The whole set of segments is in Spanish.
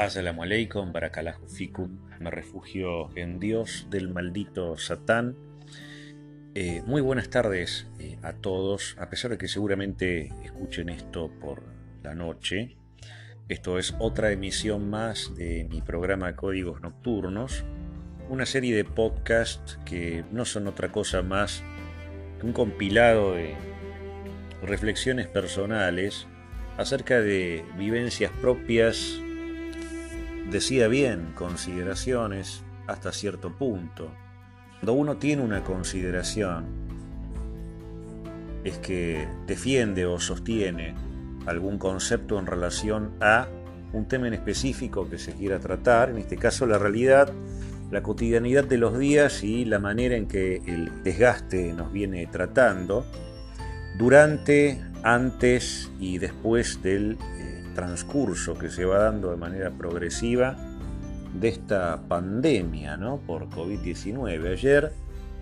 Assalamu alaikum, barakallahu fikum. Me refugio en Dios del maldito Satán. Eh, muy buenas tardes eh, a todos, a pesar de que seguramente escuchen esto por la noche. Esto es otra emisión más de mi programa Códigos Nocturnos, una serie de podcasts que no son otra cosa más que un compilado de reflexiones personales acerca de vivencias propias decía bien, consideraciones hasta cierto punto. Cuando uno tiene una consideración, es que defiende o sostiene algún concepto en relación a un tema en específico que se quiera tratar, en este caso la realidad, la cotidianidad de los días y la manera en que el desgaste nos viene tratando durante, antes y después del transcurso que se va dando de manera progresiva de esta pandemia ¿no? por COVID-19. Ayer,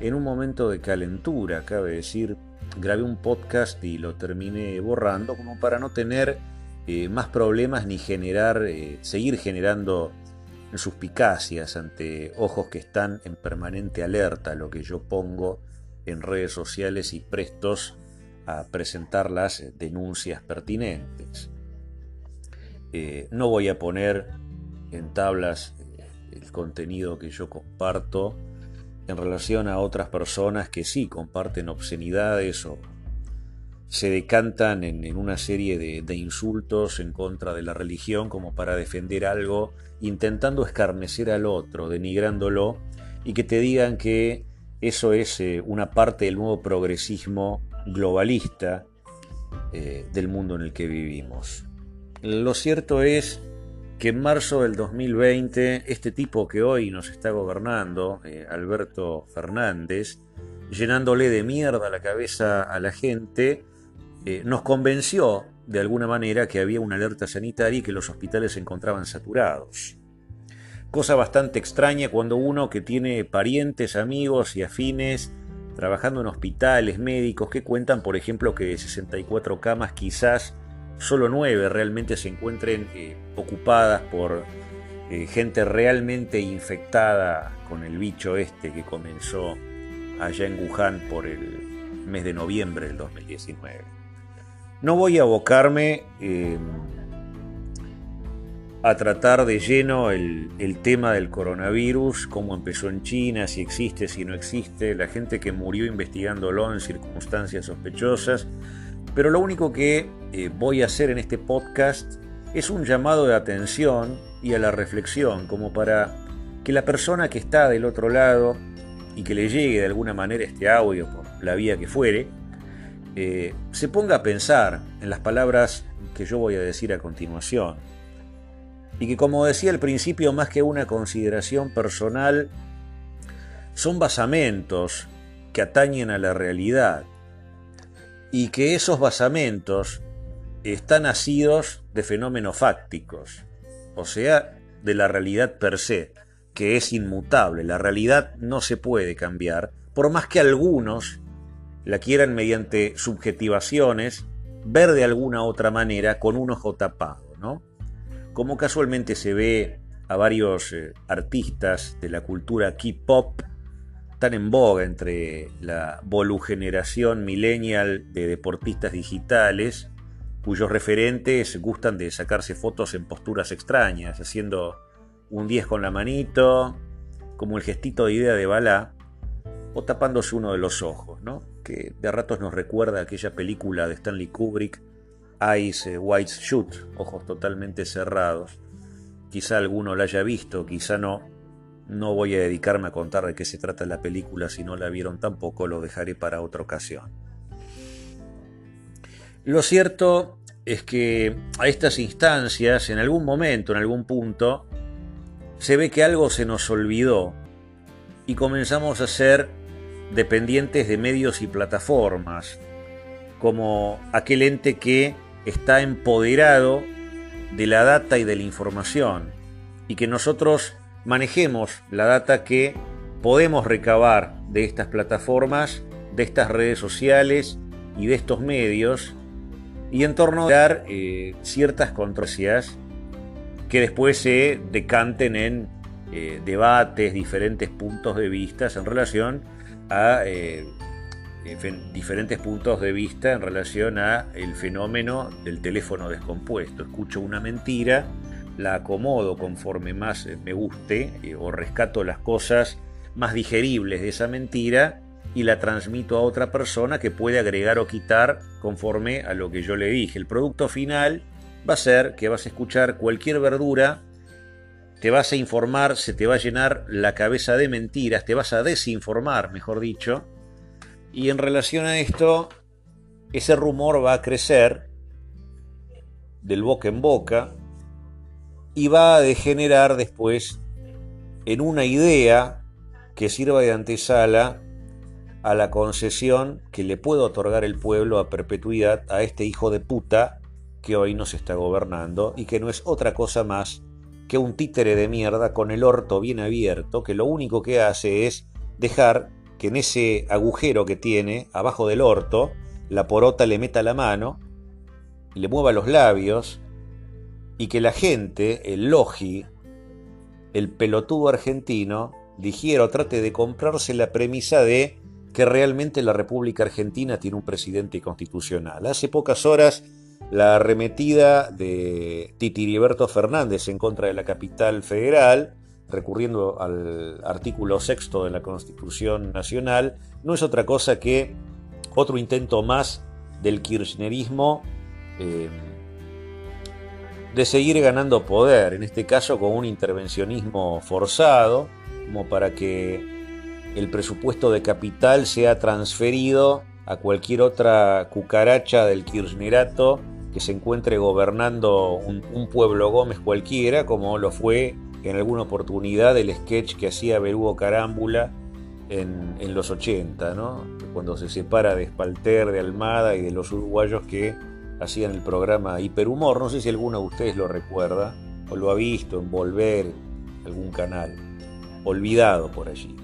en un momento de calentura, cabe decir, grabé un podcast y lo terminé borrando como para no tener eh, más problemas ni generar, eh, seguir generando suspicacias ante ojos que están en permanente alerta a lo que yo pongo en redes sociales y prestos a presentar las denuncias pertinentes. Eh, no voy a poner en tablas eh, el contenido que yo comparto en relación a otras personas que sí comparten obscenidades o se decantan en, una serie de, insultos en contra de la religión como para defender algo, intentando escarnecer al otro, denigrándolo, y que te digan que eso es eh, una parte del nuevo progresismo globalista del mundo en el que vivimos. Lo cierto es que en marzo del 2020, este tipo que hoy nos está gobernando, eh, Alberto Fernández, llenándole de mierda la cabeza a la gente, eh, nos convenció de alguna manera que había una alerta sanitaria y que los hospitales se encontraban saturados. Cosa bastante extraña cuando uno que tiene parientes, amigos y afines trabajando en hospitales médicos que cuentan, por ejemplo, que de 64 camas quizás solo nueve realmente se encuentren eh, ocupadas por eh, gente realmente infectada con el bicho este que comenzó allá en Wuhan por el mes de noviembre del 2019. No voy a abocarme em, a tratar de lleno el, el, tema del coronavirus, cómo empezó en China, si existe, si no existe, la gente que murió investigándolo en circunstancias sospechosas, pero lo único que eh, voy a hacer en este podcast es un llamado de atención y a la reflexión, como para que la persona que está del otro lado y que le llegue de alguna manera este audio por la vía que fuere, eh, se ponga a pensar en las palabras que yo voy a decir a continuación. Y que como decía al principio, más que una consideración personal, son basamentos que atañen a la realidad y que esos basamentos están nacidos de fenómenos fácticos, o sea, de la realidad per se, que es inmutable. La realidad no se puede cambiar, por más que algunos la quieran mediante subjetivaciones ver de alguna otra manera con un ojo tapado, ¿no? Como casualmente se ve a varios eh, artistas de la cultura K-pop tan en boga entre la volugeneración millennial de deportistas digitales, cuyos referentes gustan de sacarse fotos en posturas extrañas, haciendo un 10 con la manito, como el gestito de idea de bala, o tapándose uno de los ojos, ¿no? que de ratos nos recuerda aquella película de Stanley Kubrick, Eyes White Shoot, ojos totalmente cerrados. Quizá alguno la haya visto, quizá no, no voy a dedicarme a contar de qué se trata la película, si no la vieron tampoco, lo dejaré para otra ocasión. Lo cierto es que a estas instancias, en algún momento, en algún punto, se ve que algo se nos olvidó y comenzamos a ser dependientes de medios y plataformas, como aquel ente que está empoderado de la data y de la información, y que nosotros manejemos la data que podemos recabar de estas plataformas, de estas redes sociales y de estos medios, y en torno a dar eh, ciertas controversias que después se decanten en eh, debates, diferentes puntos de vista en relación a eh, diferentes puntos de vista en relación a el fenómeno del teléfono descompuesto. Escucho una mentira, la acomodo conforme más me guste o rescato las cosas más digeribles de esa mentira y la transmito a otra persona que puede agregar o quitar conforme a lo que yo le dije. El producto final va a ser que vas a escuchar cualquier verdura, te vas a informar, se te va a llenar la cabeza de mentiras, te vas a desinformar, mejor dicho, y en relación a esto, ese rumor va a crecer del boca en boca y va a degenerar después en una idea que sirva de antesala a la concesión que le puede otorgar el pueblo a perpetuidad a este hijo de puta que hoy nos está gobernando y que no es otra cosa más que un títere de mierda con el orto bien abierto que lo único que hace es dejar que en ese agujero que tiene abajo del orto la porota le meta la mano, le mueva los labios y que la gente, el logi, el pelotudo argentino, digiera o trate de comprarse la premisa de que realmente la República Argentina tiene un presidente constitucional. Hace pocas horas la arremetida de Titiriberto Fernández en contra de la capital federal, recurriendo al artículo sexto de la Constitución Nacional, no es otra cosa que otro intento más del kirchnerismo eh, de seguir ganando poder, en este caso con un intervencionismo forzado, como para que el presupuesto de capital sea transferido a cualquier otra cucaracha del kirchnerato que se encuentre gobernando un, pueblo Gómez cualquiera, como lo fue en alguna oportunidad el sketch que hacía Berugo Carámbula en, los 80, ¿no? cuando se separa de Espalter, de Almada y de los uruguayos que hacían el programa Hiperhumor. No sé si alguno de ustedes lo recuerda o lo ha visto en Volver, algún canal, olvidado por allí.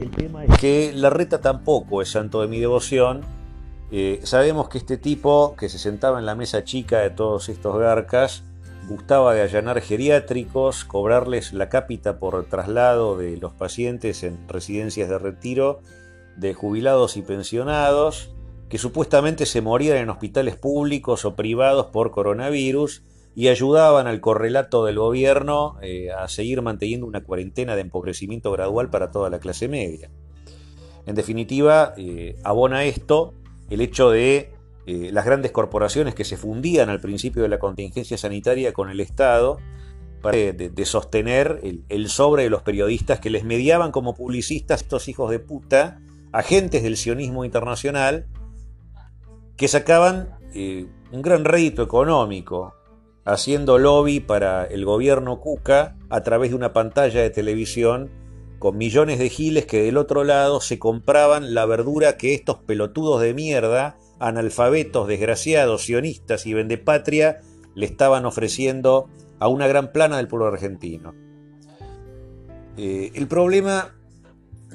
El tema es que la reta tampoco es santo de mi devoción. Eh, sabemos que este tipo, que se sentaba en la mesa chica de todos estos garcas, gustaba de allanar geriátricos, cobrarles la cápita por traslado de los pacientes en residencias de retiro de jubilados y pensionados, que supuestamente se morían en hospitales públicos o privados por coronavirus y ayudaban al correlato del gobierno eh, a seguir manteniendo una cuarentena de empobrecimiento gradual para toda la clase media. En definitiva, eh, abona esto el hecho de eh, las grandes corporaciones que se fundían al principio de la contingencia sanitaria con el Estado para de, sostener el, el, sobre de los periodistas que les mediaban como publicistas estos hijos de puta, agentes del sionismo internacional, que sacaban un gran rédito económico haciendo lobby para el gobierno Cuca a través de una pantalla de televisión con millones de giles que del otro lado se compraban la verdura que estos pelotudos de mierda, analfabetos, desgraciados, sionistas y vendepatria le estaban ofreciendo a una gran plana del pueblo argentino. Eh, el problema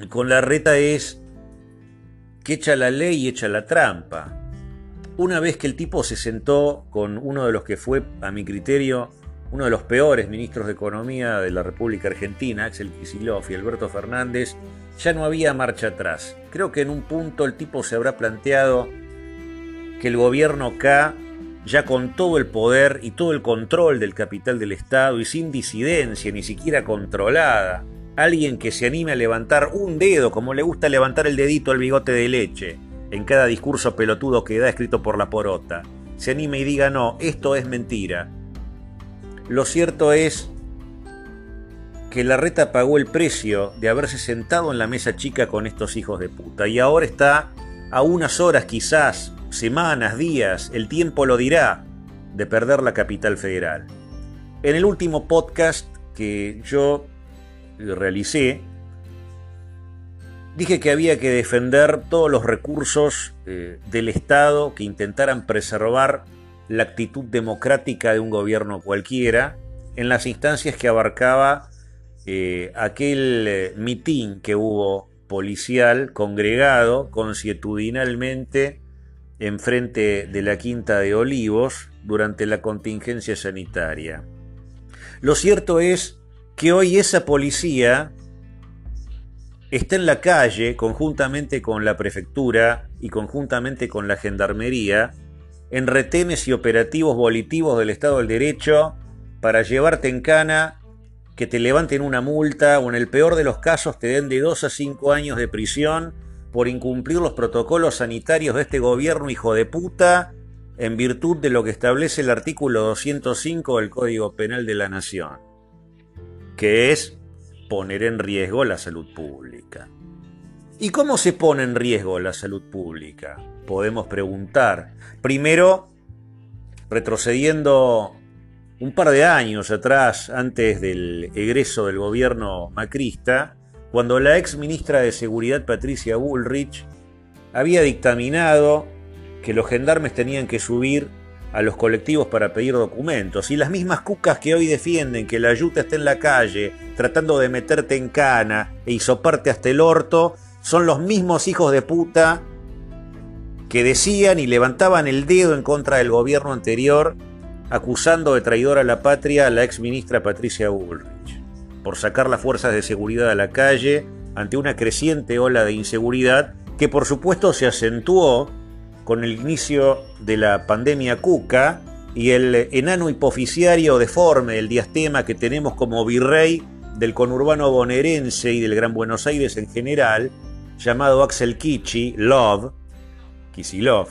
con la reta es que echa la ley y echa la trampa una vez que el tipo se sentó con uno de los que fue, a mi criterio, uno de los peores ministros de Economía de la República Argentina, Axel Kicillof y Alberto Fernández, ya no había marcha atrás. Creo que en un punto el tipo se habrá planteado que el gobierno K, ya con todo el poder y todo el control del capital del Estado y sin disidencia, ni siquiera controlada, alguien que se anime a levantar un dedo, como le gusta levantar el dedito al bigote de leche, en cada discurso pelotudo que da escrito por la porota, se anime y diga no, esto es mentira. Lo cierto es que la reta pagó el precio de haberse sentado en la mesa chica con estos hijos de puta y ahora está a unas horas quizás, semanas, días, el tiempo lo dirá, de perder la capital federal. En el último podcast que yo realicé, Dije que había que defender todos los recursos eh, del Estado que intentaran preservar la actitud democrática de un gobierno cualquiera en las instancias que abarcaba eh, aquel eh, mitin que hubo policial congregado consuetudinalmente enfrente de la Quinta de Olivos durante la contingencia sanitaria. Lo cierto es que hoy esa policía está en la calle conjuntamente con la prefectura y conjuntamente con la gendarmería en retenes y operativos volitivos del Estado del Derecho para llevarte en cana, que te levanten una multa o en el peor de los casos te den de 2 a 5 años de prisión por incumplir los protocolos sanitarios de este gobierno hijo de puta en virtud de lo que establece el artículo 205 del Código Penal de la Nación, que es poner en riesgo la salud pública. ¿Y cómo se pone en riesgo la salud pública? Podemos preguntar. Primero, retrocediendo un par de años atrás, antes del egreso del gobierno macrista, cuando la ex ministra de Seguridad Patricia Bullrich había dictaminado que los gendarmes tenían que subir a los colectivos para pedir documentos. Y las mismas cucas que hoy defienden que la ayuda esté en la calle, tratando de meterte en cana e hisoparte hasta el orto, son los mismos hijos de puta que decían y levantaban el dedo en contra del gobierno anterior, acusando de traidor a la patria a la ex ministra Patricia Bullrich, por sacar las fuerzas de seguridad a la calle ante una creciente ola de inseguridad que por supuesto se acentuó con el inicio de la pandemia cuca y el enano hipoficiario deforme, el diastema que tenemos como virrey del conurbano bonaerense y del Gran Buenos Aires en general, llamado Axel Kichi, Love, Kisilov,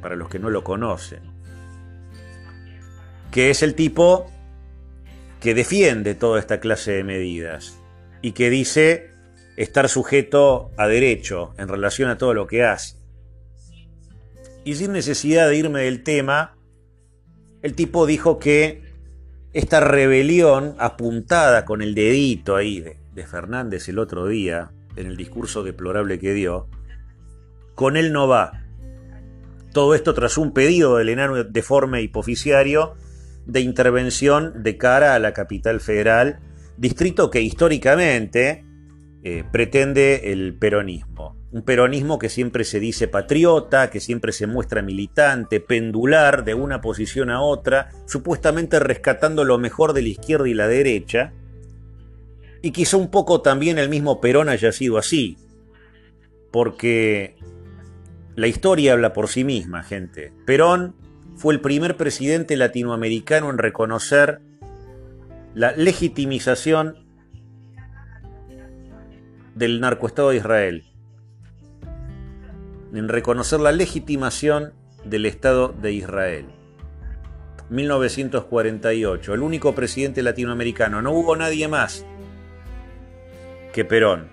para los que no lo conocen, que es el tipo que defiende toda esta clase de medidas y que dice estar sujeto a derecho en relación a todo lo que hace. Y sin necesidad de irme del tema, el tipo dijo que esta rebelión apuntada con el dedito ahí de, Fernández el otro día, en el discurso deplorable que dio, con él no va. Todo esto tras un pedido del enano deforme hipoficiario de intervención de cara a la capital federal, distrito que históricamente eh, pretende el peronismo un peronismo que siempre se dice patriota, que siempre se muestra militante, pendular de una posición a otra, supuestamente rescatando lo mejor de la izquierda y la derecha, y quizá un poco también el mismo Perón haya sido así, porque la historia habla por sí misma, gente. Perón fue el primer presidente latinoamericano en reconocer la legitimización del narcoestado de Israel en reconocer la legitimación del Estado de Israel. 1948, el único presidente latinoamericano, no hubo nadie más que Perón.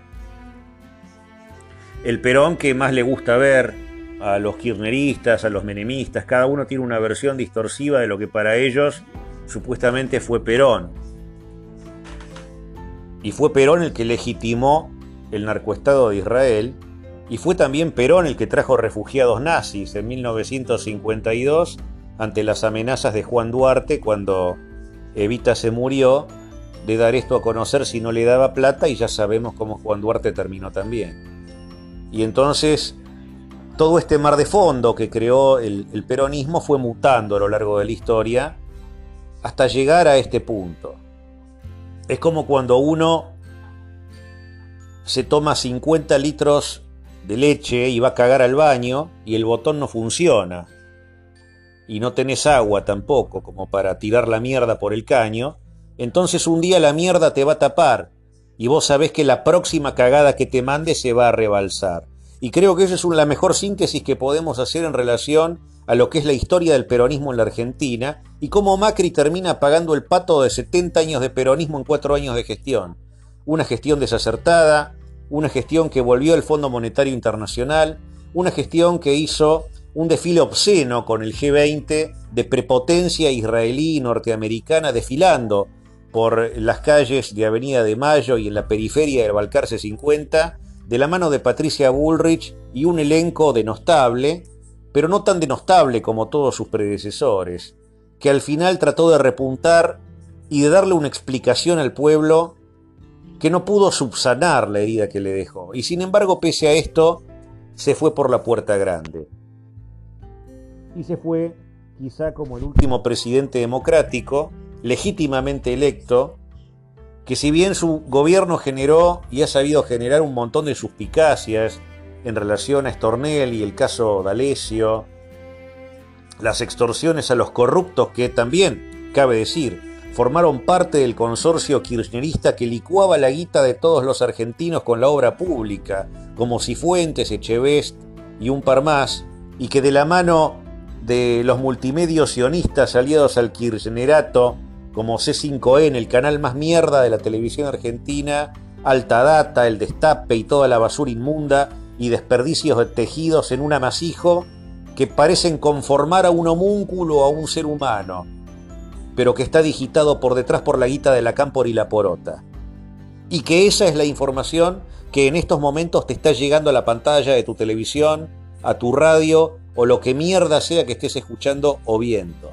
El Perón que más le gusta ver a los kirchneristas, a los menemistas, cada uno tiene una versión distorsiva de lo que para ellos supuestamente fue Perón. Y fue Perón el que legitimó el narcoestado de Israel y fue también Perón el que trajo refugiados nazis en 1952 ante las amenazas de Juan Duarte cuando Evita se murió de dar esto a conocer si no le daba plata y ya sabemos cómo Juan Duarte terminó también. Y entonces todo este mar de fondo que creó el, el peronismo fue mutando a lo largo de la historia hasta llegar a este punto. Es como cuando uno se toma 50 litros de leche y va a cagar al baño y el botón no funciona. Y no tenés agua tampoco como para tirar la mierda por el caño, entonces un día la mierda te va a tapar y vos sabés que la próxima cagada que te mande se va a rebalsar. Y creo que esa es la mejor síntesis que podemos hacer en relación a lo que es la historia del peronismo en la Argentina y cómo Macri termina pagando el pato de 70 años de peronismo en 4 años de gestión. Una gestión desacertada, una gestión que volvió al Fondo Monetario Internacional, una gestión que hizo un desfile obsceno con el G20 de prepotencia israelí y norteamericana desfilando por las calles de Avenida de Mayo y en la periferia del Balcarce 50, de la mano de Patricia Bullrich y un elenco denostable, pero no tan denostable como todos sus predecesores, que al final trató de repuntar y de darle una explicación al pueblo que no pudo subsanar la herida que le dejó. Y sin embargo, pese a esto, se fue por la puerta grande. y se fue quizá como el último presidente democrático, legítimamente electo, que si bien su gobierno generó y ha sabido generar un montón de suspicacias en relación a Stornell y el caso D'Alessio, las extorsiones a los corruptos que también, cabe decir, formaron parte del consorcio kirchnerista que licuaba la guita de todos los argentinos con la obra pública, como Cifuentes, Echevest y un par más, y que de la mano de los multimedios sionistas aliados al kirchnerato, como C5N, el canal más mierda de la televisión argentina, Alta Data, El Destape y toda la basura inmunda y desperdicios de tejidos en un amasijo que parecen conformar a un homúnculo o a un ser humano, pero que está digitado por detrás por la guita de la cámpora y la porota. Y que esa es la información que en estos momentos te está llegando a la pantalla de tu televisión, a tu radio o lo que mierda sea que estés escuchando o viendo.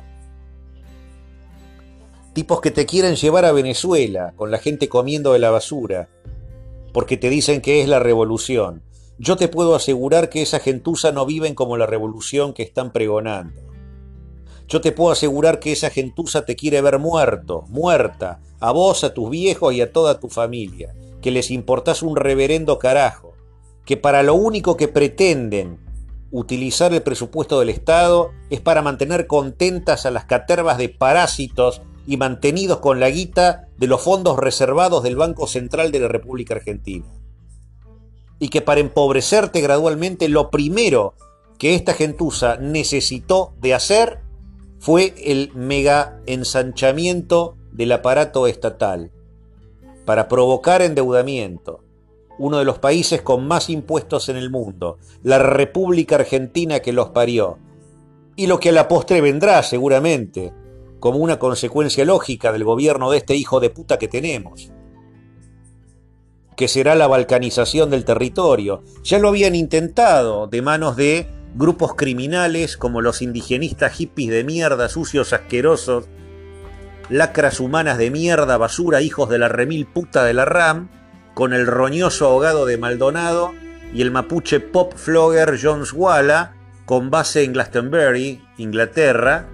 Tipos que te quieren llevar a Venezuela con la gente comiendo de la basura, porque te dicen que es la revolución. Yo te puedo asegurar que esa gentuza no viven como la revolución que están pregonando. Yo te puedo asegurar que esa gentuza te quiere ver muerto, muerta, a vos, a tus viejos y a toda tu familia, que les importás un reverendo carajo, que para lo único que pretenden utilizar el presupuesto del Estado es para mantener contentas a las catervas de parásitos y mantenidos con la guita de los fondos reservados del Banco Central de la República Argentina. Y que para empobrecerte gradualmente lo primero que esta gentuza necesitó de hacer fue el mega ensanchamiento del aparato estatal, para provocar endeudamiento, uno de los países con más impuestos en el mundo, la República Argentina que los parió, y lo que a la postre vendrá seguramente, como una consecuencia lógica del gobierno de este hijo de puta que tenemos, que será la balcanización del territorio. Ya lo habían intentado de manos de grupos criminales como los indigenistas hippies de mierda, sucios, asquerosos, lacras humanas de mierda, basura, hijos de la remil puta de la RAM, con el roñoso ahogado de Maldonado y el mapuche pop flogger Jones Walla, con base en Glastonbury, Inglaterra,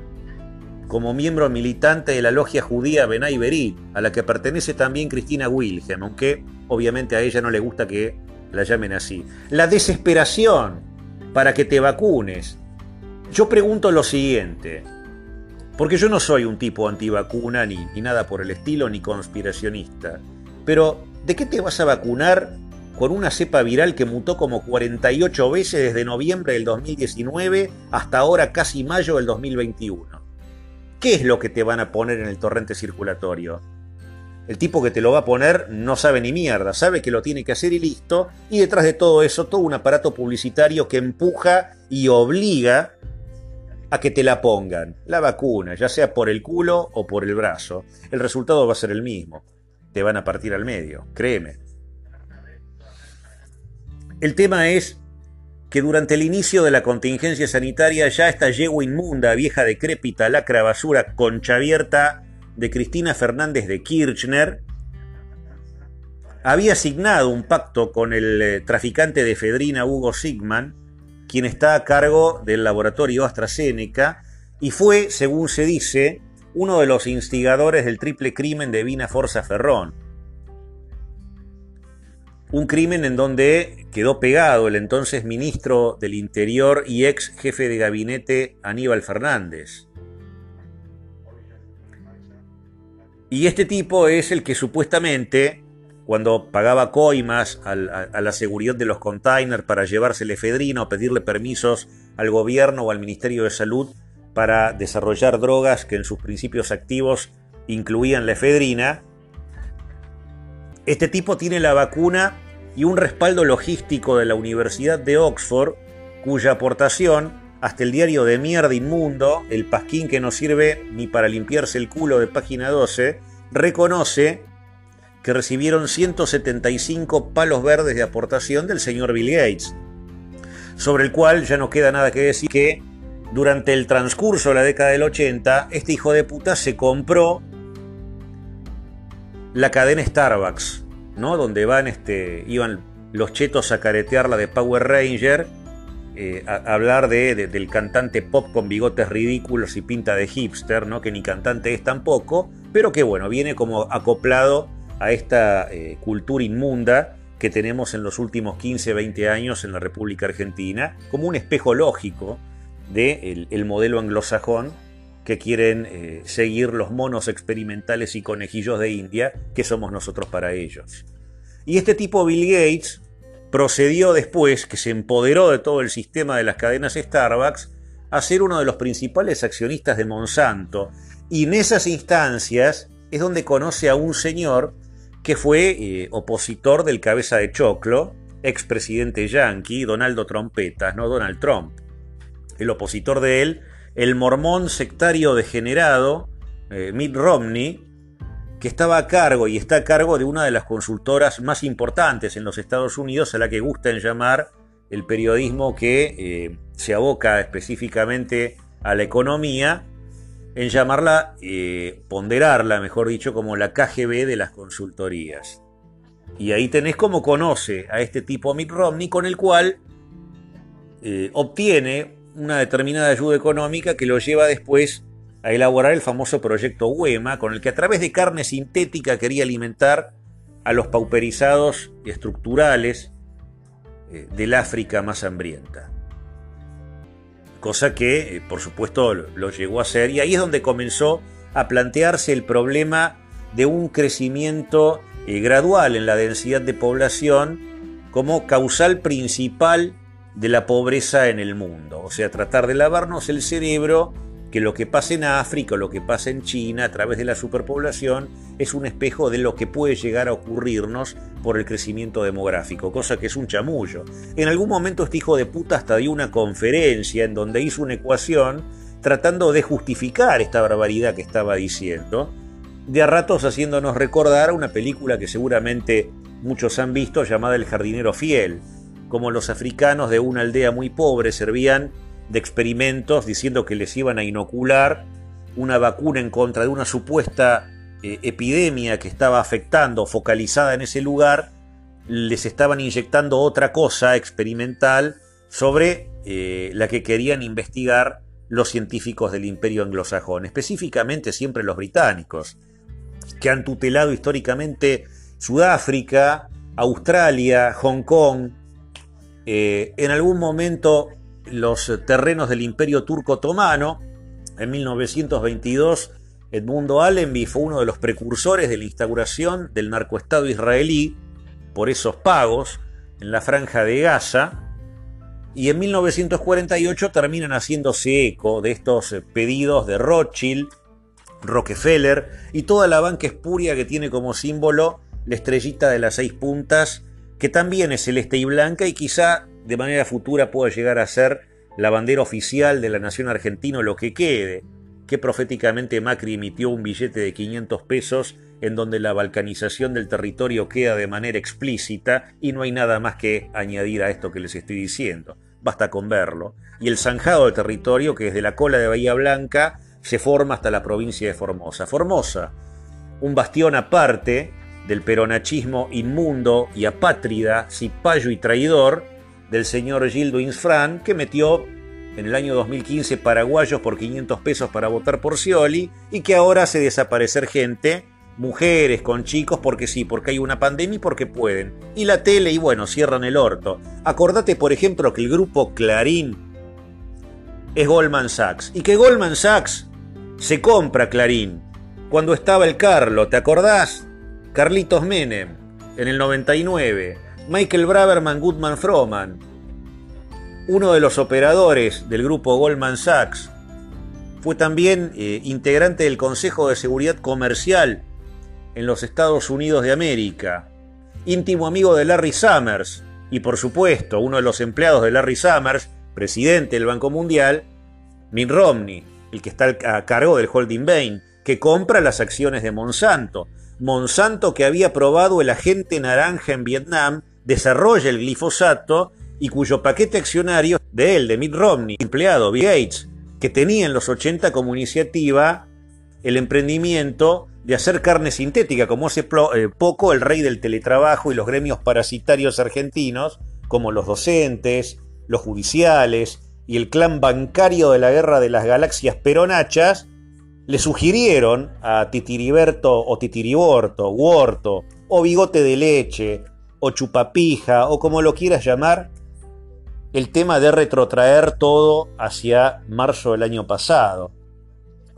como miembro militante de la logia judía Benay Berit, a la que pertenece también Cristina Wilhelm, aunque obviamente a ella no le gusta que la llamen así. La desesperación para que te vacunes. Yo pregunto lo siguiente, porque yo no soy un tipo antivacuna ni, ni nada por el estilo, ni conspiracionista, pero ¿de qué te vas a vacunar con una cepa viral que mutó como 48 veces desde noviembre del 2019 hasta ahora casi mayo del 2021? ¿Qué es lo que te van a poner en el torrente circulatorio? El tipo que te lo va a poner no sabe ni mierda, sabe que lo tiene que hacer y listo, y detrás de todo eso todo un aparato publicitario que empuja y obliga a que te la pongan, la vacuna, ya sea por el culo o por el brazo. El resultado va a ser el mismo. Te van a partir al medio, créeme. El tema es que durante el inicio de la contingencia sanitaria ya esta yegua inmunda, vieja decrépita, lacra basura, concha abierta de Cristina Fernández de Kirchner, había asignado un pacto con el eh, traficante de efedrina Hugo Sigman, quien está a cargo del laboratorio AstraZeneca, y fue, según se dice, uno de los instigadores del triple crimen de Vina Forza Ferrón. Un crimen en donde quedó pegado el entonces ministro del Interior y ex jefe de gabinete Aníbal Fernández. Y este tipo es el que supuestamente, cuando pagaba coimas a, la seguridad de los containers para llevarse efedrina o pedirle permisos al gobierno o al Ministerio de Salud para desarrollar drogas que en sus principios activos incluían la efedrina, este tipo tiene la vacuna y un respaldo logístico de la Universidad de Oxford, cuya aportación, hasta el diario de mierda inmundo, el pasquín que no sirve ni para limpiarse el culo de página 12, reconoce que recibieron 175 palos verdes de aportación del señor Bill Gates, sobre el cual ya no queda nada que decir que durante el transcurso de la década del 80, este hijo de puta se compró la cadena Starbucks, ¿no? Donde van, este, iban los chetos a caretear la de Power Ranger eh, hablar de, del cantante pop con bigotes ridículos y pinta de hipster, ¿no? que ni cantante es tampoco, pero que bueno, viene como acoplado a esta eh, cultura inmunda que tenemos en los últimos 15, 20 años en la República Argentina, como un espejo lógico del de el modelo anglosajón que quieren eh, seguir los monos experimentales y conejillos de India que somos nosotros para ellos. Y este tipo Bill Gates procedió después, que se empoderó de todo el sistema de las cadenas Starbucks, a ser uno de los principales accionistas de Monsanto. Y en esas instancias es donde conoce a un señor que fue eh, opositor del cabeza de choclo, expresidente yankee, Donaldo Trompetas, no Donald Trump. El opositor de él, el mormón sectario degenerado, eh, Mitt Romney, que estaba a cargo y está a cargo de una de las consultoras más importantes en los Estados Unidos, a la que gusta en llamar el periodismo que eh, se aboca específicamente a la economía, en llamarla, eh, ponderarla, mejor dicho, como la KGB de las consultorías. Y ahí tenés como conoce a este tipo Mitt Romney, con el cual eh, obtiene una determinada ayuda económica que lo lleva después a elaborar el famoso proyecto WEMA, con el que a través de carne sintética quería alimentar a los pauperizados estructurales eh, del África más hambrienta. Cosa que, eh, por supuesto, lo llegó a hacer, y ahí es donde comenzó a plantearse el problema de un crecimiento eh, gradual en la densidad de población como causal principal de la pobreza en el mundo. O sea, tratar de lavarnos el cerebro que lo que pasa en África o lo que pasa en China a través de la superpoblación es un espejo de lo que puede llegar a ocurrirnos por el crecimiento demográfico, cosa que es un chamullo. En algún momento este hijo de puta hasta dio una conferencia en donde hizo una ecuación tratando de justificar esta barbaridad que estaba diciendo, de a ratos haciéndonos recordar una película que seguramente muchos han visto llamada El jardinero fiel, como los africanos de una aldea muy pobre servían de experimentos diciendo que les iban a inocular una vacuna en contra de una supuesta eh, epidemia que estaba afectando, focalizada en ese lugar, les estaban inyectando otra cosa experimental sobre eh, la que querían investigar los científicos del imperio anglosajón, específicamente siempre los británicos, que han tutelado históricamente Sudáfrica, Australia, Hong Kong, eh, en algún momento los terrenos del Imperio Turco Otomano. En 1922, Edmundo Allenby fue uno de los precursores de la instauración del narcoestado israelí por esos pagos en la franja de Gaza. Y en 1948 terminan haciéndose eco de estos pedidos de Rothschild, Rockefeller y toda la banca espuria que tiene como símbolo la estrellita de las seis puntas, que también es celeste y blanca y quizá de manera futura pueda llegar a ser la bandera oficial de la nación argentina lo que quede, que proféticamente Macri emitió un billete de 500 pesos en donde la balcanización del territorio queda de manera explícita y no hay nada más que añadir a esto que les estoy diciendo. Basta con verlo. Y el zanjado del territorio que desde la cola de Bahía Blanca se forma hasta la provincia de Formosa. Formosa, un bastión aparte del peronachismo inmundo y apátrida, cipayo y traidor, del señor Gildo Insfran, que metió en el año 2015 paraguayos por 500 pesos para votar por Scioli y que ahora hace desaparecer gente, mujeres con chicos, porque sí, porque hay una pandemia y porque pueden. Y la tele, y bueno, cierran el orto. Acordate, por ejemplo, que el grupo Clarín es Goldman Sachs y que Goldman Sachs se compra Clarín. Cuando estaba el Carlo, ¿te acordás? Carlitos Menem, en el 99. Michael Braverman Goodman Froman, uno de los operadores del grupo Goldman Sachs, fue también eh, integrante del Consejo de Seguridad Comercial en los Estados Unidos de América, íntimo amigo de Larry Summers y por supuesto uno de los empleados de Larry Summers, presidente del Banco Mundial, Mitt Romney, el que está a cargo del holding Bain, que compra las acciones de Monsanto. Monsanto que había probado el agente naranja en Vietnam desarrolla el glifosato y cuyo paquete accionario de él, de Mitt Romney, empleado Bill Gates, que tenía en los 80 como iniciativa el emprendimiento de hacer carne sintética, como hace eh, poco el rey del teletrabajo y los gremios parasitarios argentinos, como los docentes, los judiciales y el clan bancario de la guerra de las galaxias peronachas le sugirieron a Titiriberto o Titiriborto, Huerto, o Bigote de Leche, o Chupapija, o como lo quieras llamar, el tema de retrotraer todo hacia marzo del año pasado,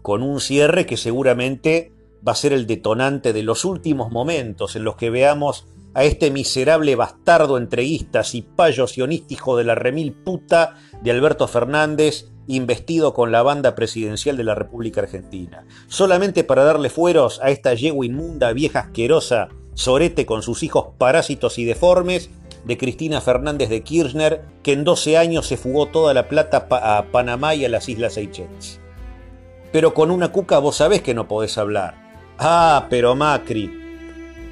con un cierre que seguramente va a ser el detonante de los últimos momentos en los que veamos a este miserable bastardo entreguista, payo sionístico de la remil puta de Alberto Fernández, investido con la banda presidencial de la República Argentina, solamente para darle fueros a esta yegua inmunda, vieja asquerosa, sorete con sus hijos parásitos y deformes, de Cristina Fernández de Kirchner, que en 12 años se fugó toda la plata a Panamá y a las Islas Seychelles. Pero con una cuca vos sabés que no podés hablar. Ah, pero Macri,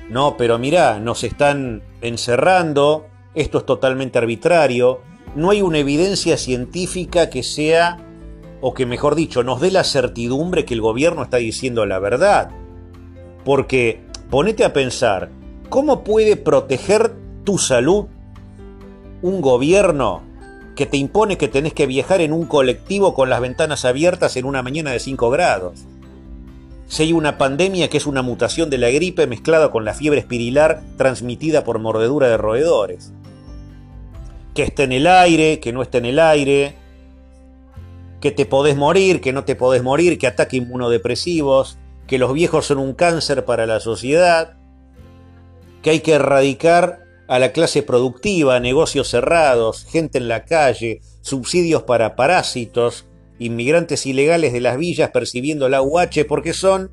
no, pero mirá, nos están encerrando, esto es totalmente arbitrario, no hay una evidencia científica que sea, o que mejor dicho, nos dé la certidumbre que el gobierno está diciendo la verdad. Porque, ponete a pensar, ¿cómo puede proteger tu salud un gobierno que te impone que tenés que viajar en un colectivo con las ventanas abiertas en una mañana de 5 grados? si hay una pandemia que es una mutación de la gripe mezclada con la fiebre espirilar transmitida por mordedura de roedores. Que esté en el aire, que no esté en el aire, que te podés morir, que no te podés morir, que ataque inmunodepresivos, que los viejos son un cáncer para la sociedad, que hay que erradicar a la clase productiva, negocios cerrados, gente en la calle, subsidios para parásitos, inmigrantes ilegales de las villas percibiendo la UH porque son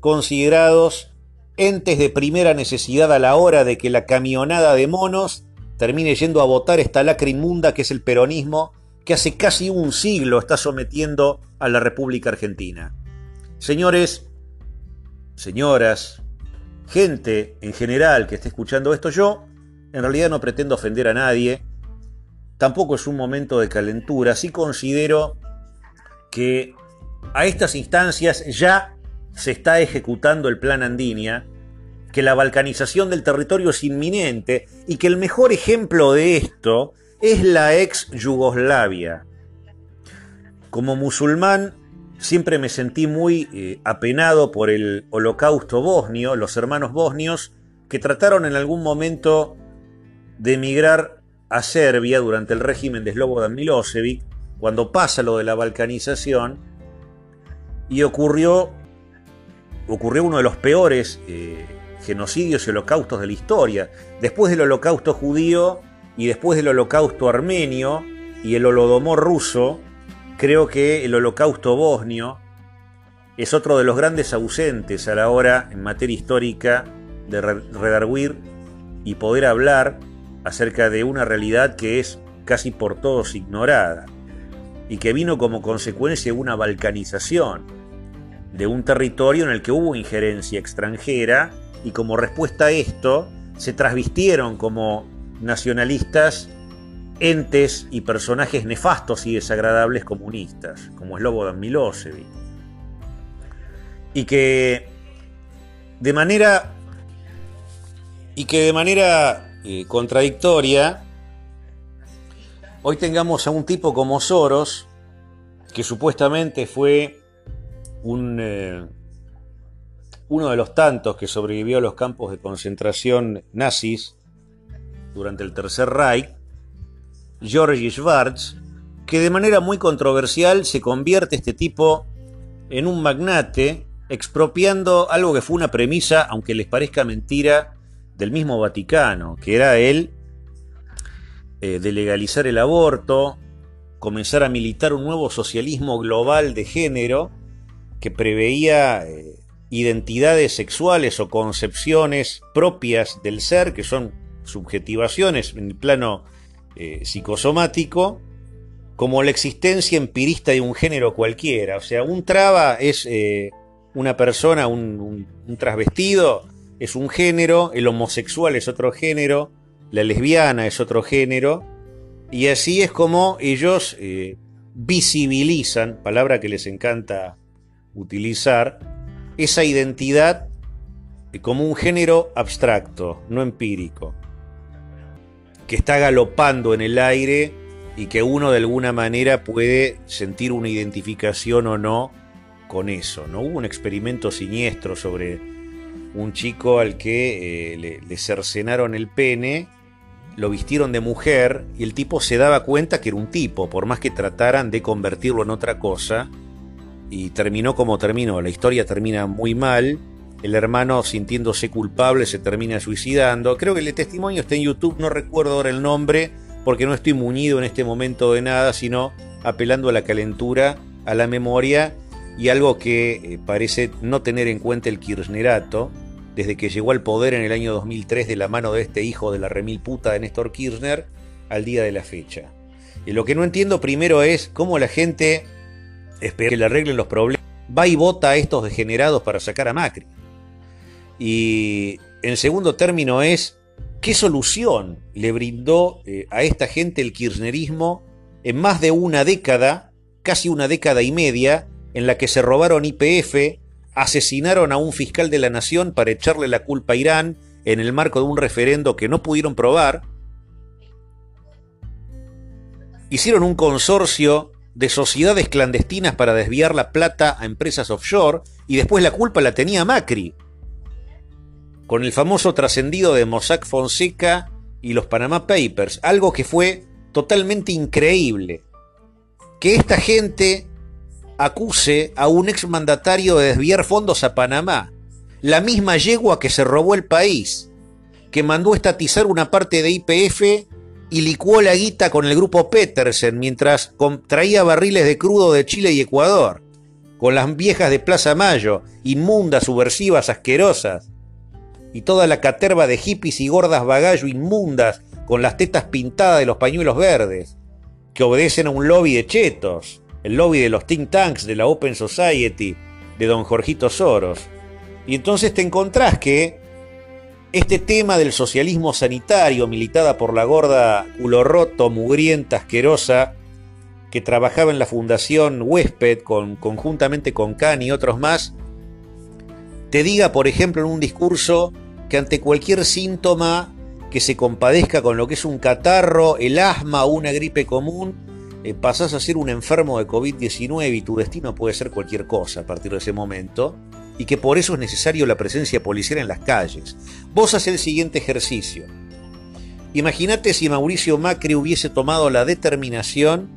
considerados entes de primera necesidad a la hora de que la camionada de monos termine yendo a votar esta lacra inmunda que es el peronismo que hace casi un siglo está sometiendo a la República Argentina. Señores, señoras, gente en general que esté escuchando esto, yo en realidad no pretendo ofender a nadie, tampoco es un momento de calentura, sí considero que a estas instancias ya se está ejecutando el plan Andinia, que la balcanización del territorio es inminente y que el mejor ejemplo de esto es la ex Yugoslavia. Como musulmán siempre me sentí muy eh, apenado por el holocausto bosnio, los hermanos bosnios que trataron en algún momento de emigrar a Serbia durante el régimen de Slobodan Milosevic cuando pasa lo de la balcanización y ocurrió, ocurrió uno de los peores eh, genocidios y holocaustos de la historia. Después del holocausto judío y después del holocausto armenio y el holodomor ruso, creo que el holocausto bosnio es otro de los grandes ausentes a la hora en materia histórica de redarguir y poder hablar acerca de una realidad que es casi por todos ignorada y que vino como consecuencia de una balcanización de un territorio en el que hubo injerencia extranjera y como respuesta a esto se trasvistieron como nacionalistas entes y personajes nefastos y desagradables comunistas, como Slobodan Milosevic. Y que de manera y que de manera eh, contradictoria hoy tengamos a un tipo como Soros, que supuestamente fue un, eh, uno de los tantos que sobrevivió a los campos de concentración nazis durante el Tercer Reich, Georgi Schwartz, que de manera muy controversial se convierte este tipo en un magnate, expropiando algo que fue una premisa, aunque les parezca mentira, del mismo Vaticano, que era el eh, de legalizar el aborto, comenzar a militar un nuevo socialismo global de género que preveía eh, identidades sexuales o concepciones propias del ser, que son subjetivaciones en el plano eh, psicosomático, como la existencia empirista de un género cualquiera. O sea, un traba es una persona, un, trasvestido, es un género, el homosexual es otro género, la lesbiana es otro género, y así es como ellos eh, visibilizan, palabra que les encanta utilizar, esa identidad como un género abstracto, no empírico, que está galopando en el aire y que uno de alguna manera puede sentir una identificación o no con eso. ¿no? Hubo un experimento siniestro sobre un chico al que eh, le, cercenaron el pene, lo vistieron de mujer y el tipo se daba cuenta que era un tipo, por más que trataran de convertirlo en otra cosa, y terminó como terminó. La historia termina muy mal. El hermano, sintiéndose culpable, se termina suicidando. Creo que el testimonio está en YouTube, no recuerdo ahora el nombre, porque no estoy muñido en este momento de nada, sino apelando a la calentura, a la memoria y algo que eh, parece no tener en cuenta el Kirchnerato, desde que llegó al poder en el año 2003 de la mano de este hijo de la remil puta de Néstor Kirchner al día de la fecha. Y lo que no entiendo primero es cómo la gente espera que le arreglen los problemas, va y vota a estos degenerados para sacar a Macri. Y en segundo término es qué solución le brindó eh, a esta gente el kirchnerismo en más de una década, casi una década y media, en la que se robaron IPF, asesinaron a un fiscal de la nación para echarle la culpa a Irán en el marco de un referendo que no pudieron probar, hicieron un consorcio de sociedades clandestinas para desviar la plata a empresas offshore y después la culpa la tenía Macri, con el famoso trascendido de Mossack Fonseca y los Panama Papers, algo que fue totalmente increíble. Que esta gente acuse a un exmandatario de desviar fondos a Panamá, la misma yegua que se robó el país, que mandó estatizar una parte de IPF y licuó la guita con el grupo Petersen mientras traía barriles de crudo de Chile y Ecuador, con las viejas de Plaza Mayo, inmundas, subversivas, asquerosas, y toda la caterva de hippies y gordas bagallo inmundas con las tetas pintadas de los pañuelos verdes, que obedecen a un lobby de chetos, el lobby de los think tanks, de la Open Society, de don Jorgito Soros. Y entonces te encontrás que este tema del socialismo sanitario, militada por la gorda culo roto, mugrienta, asquerosa, que trabajaba en la Fundación Huésped con, conjuntamente con Can y otros más, te diga, por ejemplo, en un discurso que ante cualquier síntoma que se compadezca con lo que es un catarro, el asma o una gripe común, eh, pasás a ser un enfermo de COVID-19 y tu destino puede ser cualquier cosa a partir de ese momento, y que por eso es necesario la presencia policial en las calles. Vos haces el siguiente ejercicio. Imagínate si Mauricio Macri hubiese tomado la determinación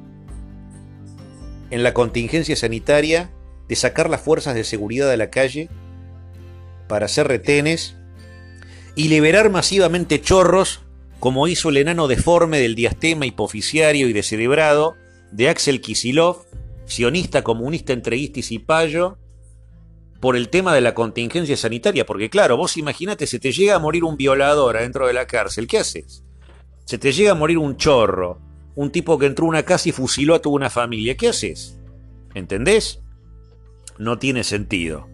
en la contingencia sanitaria de sacar las fuerzas de seguridad de la calle para hacer retenes y liberar masivamente chorros como hizo el enano deforme del diastema hipoficiario y descerebrado de Axel Kisilov, sionista, comunista, entreguista y cipayo, por el tema de la contingencia sanitaria, porque claro, vos imaginate, se te llega a morir un violador adentro de la cárcel, ¿qué haces? Se te llega a morir un chorro, un tipo que entró a una casa y fusiló a toda una familia, ¿qué haces? ¿Entendés? No tiene sentido.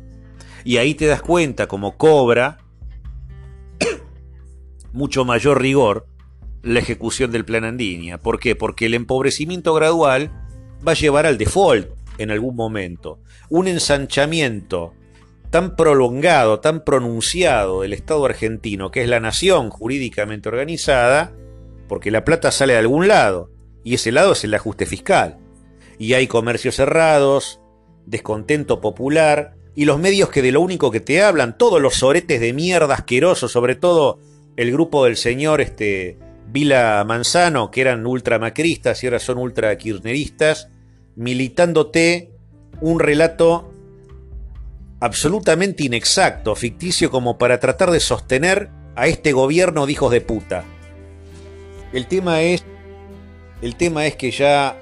Y ahí te das cuenta como cobra mucho mayor rigor la ejecución del plan Andinia. ¿Por qué? Porque el empobrecimiento gradual va a llevar al default en algún momento. Un ensanchamiento tan prolongado, tan pronunciado del Estado argentino, que es la nación jurídicamente organizada, porque la plata sale de algún lado, y ese lado es el ajuste fiscal. Y hay comercios cerrados, descontento popular, y los medios que de lo único que te hablan, todos los soretes de mierda asquerosos, sobre todo el grupo del señor este, Vila Manzano, que eran ultramacristas y ahora son ultra kirchneristas, militándote un relato absolutamente inexacto, ficticio, como para tratar de sostener a este gobierno de hijos de puta. El tema es. El tema es que ya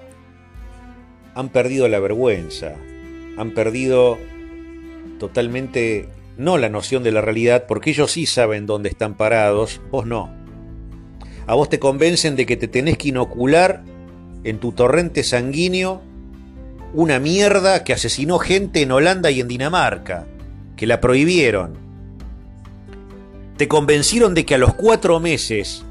han perdido la vergüenza. Han perdido totalmente no la noción de la realidad, porque ellos sí saben dónde están parados, vos no. A vos te convencen de que te tenés que inocular en tu torrente sanguíneo una mierda que asesinó gente en Holanda y en Dinamarca, que la prohibieron. Te convencieron de que a los cuatro meses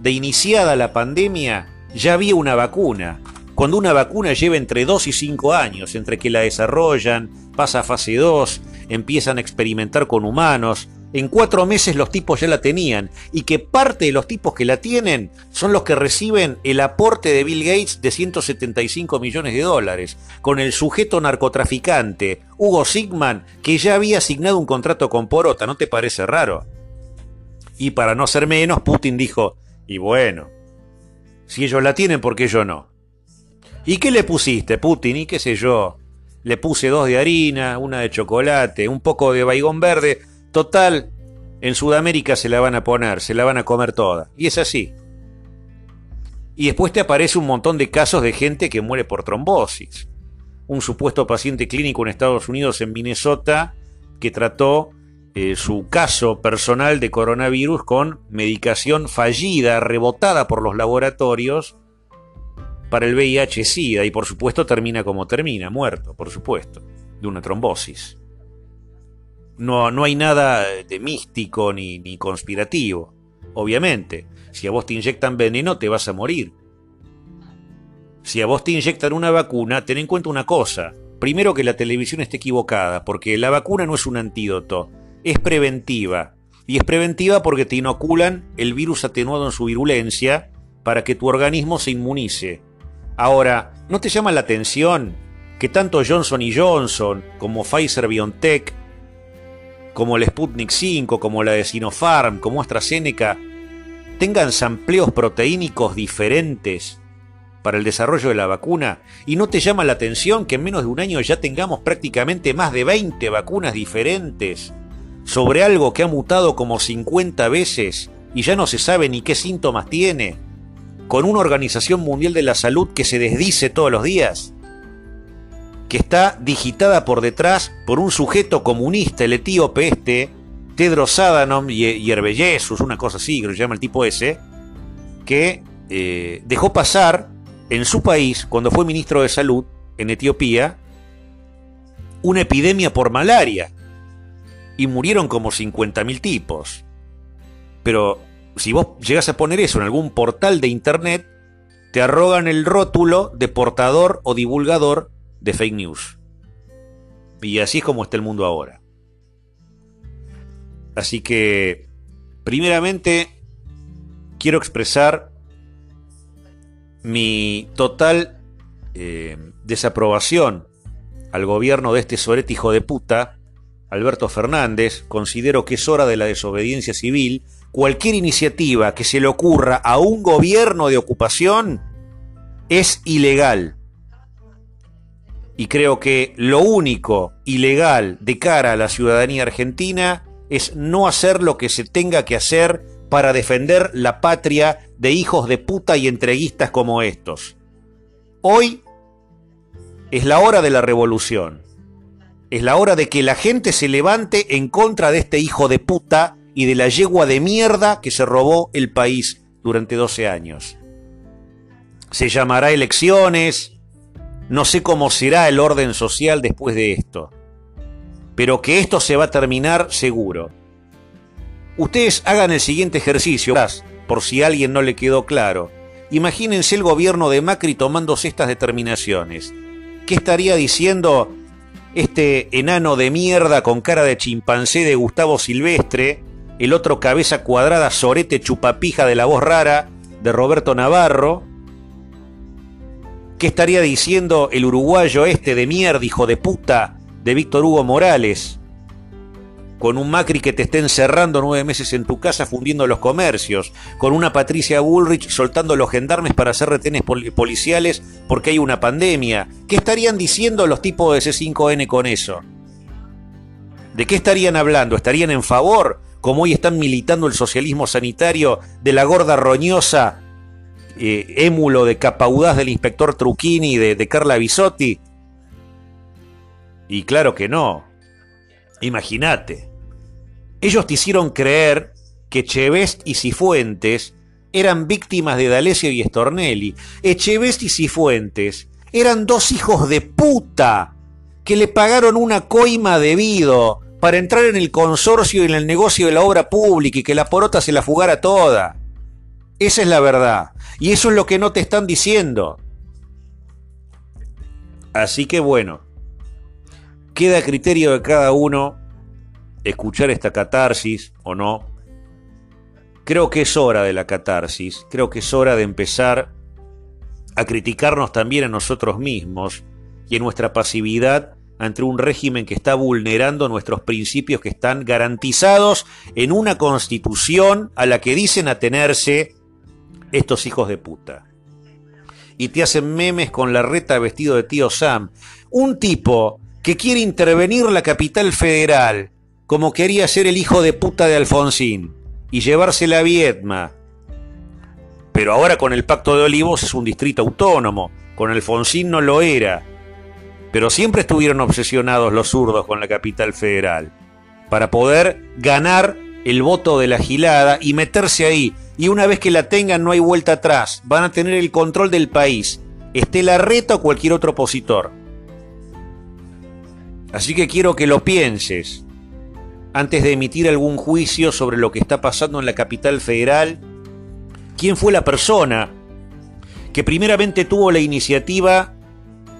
de iniciada la pandemia ya había una vacuna, cuando una vacuna lleva entre 2 y 5 años, entre que la desarrollan, pasa a fase 2, empiezan a experimentar con humanos, En cuatro meses los tipos ya la tenían y que parte de los tipos que la tienen son los que reciben el aporte de Bill Gates de 175 millones de dólares, con el sujeto narcotraficante Hugo Sigman que ya había asignado un contrato con Porota, ¿no te parece raro? Y para no ser menos, Putin dijo, y bueno, si ellos la tienen, ¿por qué yo no? ¿Y qué le pusiste, Putin? Y qué sé yo. Le puse dos de harina, una de chocolate, un poco de baigón verde Total, en Sudamérica se la van a poner, se la van a comer toda. Y es así. Y después te aparece un montón de casos de gente que muere por trombosis. Un supuesto paciente clínico en Estados Unidos, en Minnesota, que trató eh, su caso personal de coronavirus con medicación fallida, rebotada por los laboratorios para el VIH-Sida y por supuesto termina como termina, muerto, por supuesto, de una trombosis. No, no hay nada de místico ni, ni conspirativo. Obviamente, si a vos te inyectan veneno te vas a morir. Si a vos te inyectan una vacuna, ten en cuenta una cosa. Primero que la televisión esté equivocada, porque la vacuna no es un antídoto, es preventiva. Y es preventiva porque te inoculan el virus atenuado en su virulencia para que tu organismo se inmunice. Ahora, ¿no te llama la atención que tanto Johnson y Johnson como Pfizer BioNTech como el Sputnik 5, como la de Sinopharm, como AstraZeneca, tengan sampleos proteínicos diferentes para el desarrollo de la vacuna? ¿Y no te llama la atención que en menos de un año ya tengamos prácticamente más de 20 vacunas diferentes sobre algo que ha mutado como 50 veces y ya no se sabe ni qué síntomas tiene? Con una Organización Mundial de la Salud que se desdice todos los días que está digitada por detrás por un sujeto comunista, el etíope este, Tedros Adhanom y Herbellesus, una cosa así, que lo llama el tipo ese, que eh, dejó pasar en su país, cuando fue ministro de Salud, en Etiopía, una epidemia por malaria. Y murieron como 50.000 tipos. Pero si vos llegas a poner eso en algún portal de internet, te arrogan el rótulo de portador o divulgador de fake news. Y así es como está el mundo ahora. Así que, primeramente, quiero expresar mi total eh, desaprobación al gobierno de este sorete hijo de puta, Alberto Fernández. Considero que es hora de la desobediencia civil. Cualquier iniciativa que se le ocurra a un gobierno de ocupación es ilegal y creo que lo único ilegal de cara a la ciudadanía argentina es no hacer lo que se tenga que hacer para defender la patria de hijos de puta y entreguistas como estos. Hoy es la hora de la revolución. Es la hora de que la gente se levante en contra de este hijo de puta y de la yegua de mierda que se robó el país durante 12 años. Se llamará elecciones, no sé cómo será el orden social después de esto, pero que esto se va a terminar seguro. Ustedes hagan el siguiente ejercicio, por si a alguien no le quedó claro. Imagínense el gobierno de Macri tomándose estas determinaciones. ¿Qué estaría diciendo este enano de mierda con cara de chimpancé de Gustavo Silvestre, el otro cabeza cuadrada sorete chupapija de la voz rara de Roberto Navarro, ¿Qué estaría diciendo el uruguayo este de mierda, hijo de puta, de Víctor Hugo Morales? Con un Macri que te esté encerrando nueve meses en tu casa fundiendo los comercios, con una Patricia Bullrich soltando los gendarmes para hacer retenes policiales porque hay una pandemia. ¿Qué estarían diciendo los tipos de C5N con eso? ¿De qué estarían hablando? ¿Estarían en favor, como hoy están militando el socialismo sanitario, de la gorda roñosa eh, émulo de capaudaz del inspector Trucchini de, de Carla Bisotti? Y claro que no. Imagínate. Ellos te hicieron creer que Chevest y Cifuentes eran víctimas de D'Alessio y Stornelli. Echevest y Cifuentes eran dos hijos de puta que le pagaron una coima debido para entrar en el consorcio y en el negocio de la obra pública y que la porota se la fugara toda. Esa es la verdad. Y eso es lo que no te están diciendo. Así que bueno, queda a criterio de cada uno escuchar esta catarsis o no, creo que es hora de la catarsis, creo que es hora de empezar a criticarnos también a nosotros mismos y en nuestra pasividad ante un régimen que está vulnerando nuestros principios que están garantizados en una constitución a la que dicen atenerse estos hijos de puta. Y te hacen memes con la reta vestido de tío Sam. Un tipo que quiere intervenir la capital federal, como quería ser el hijo de puta de Alfonsín, y llevarse la Vietma. Pero ahora con el Pacto de Olivos es un distrito autónomo, con Alfonsín no lo era pero siempre estuvieron obsesionados los zurdos con la capital federal, para poder ganar el voto de la gilada y meterse ahí. Y una vez que la tengan no hay vuelta atrás, van a tener el control del país, esté la reta o cualquier otro opositor. Así que quiero que lo pienses antes de emitir algún juicio sobre lo que está pasando en la capital federal. ¿Quién fue la persona que primeramente tuvo la iniciativa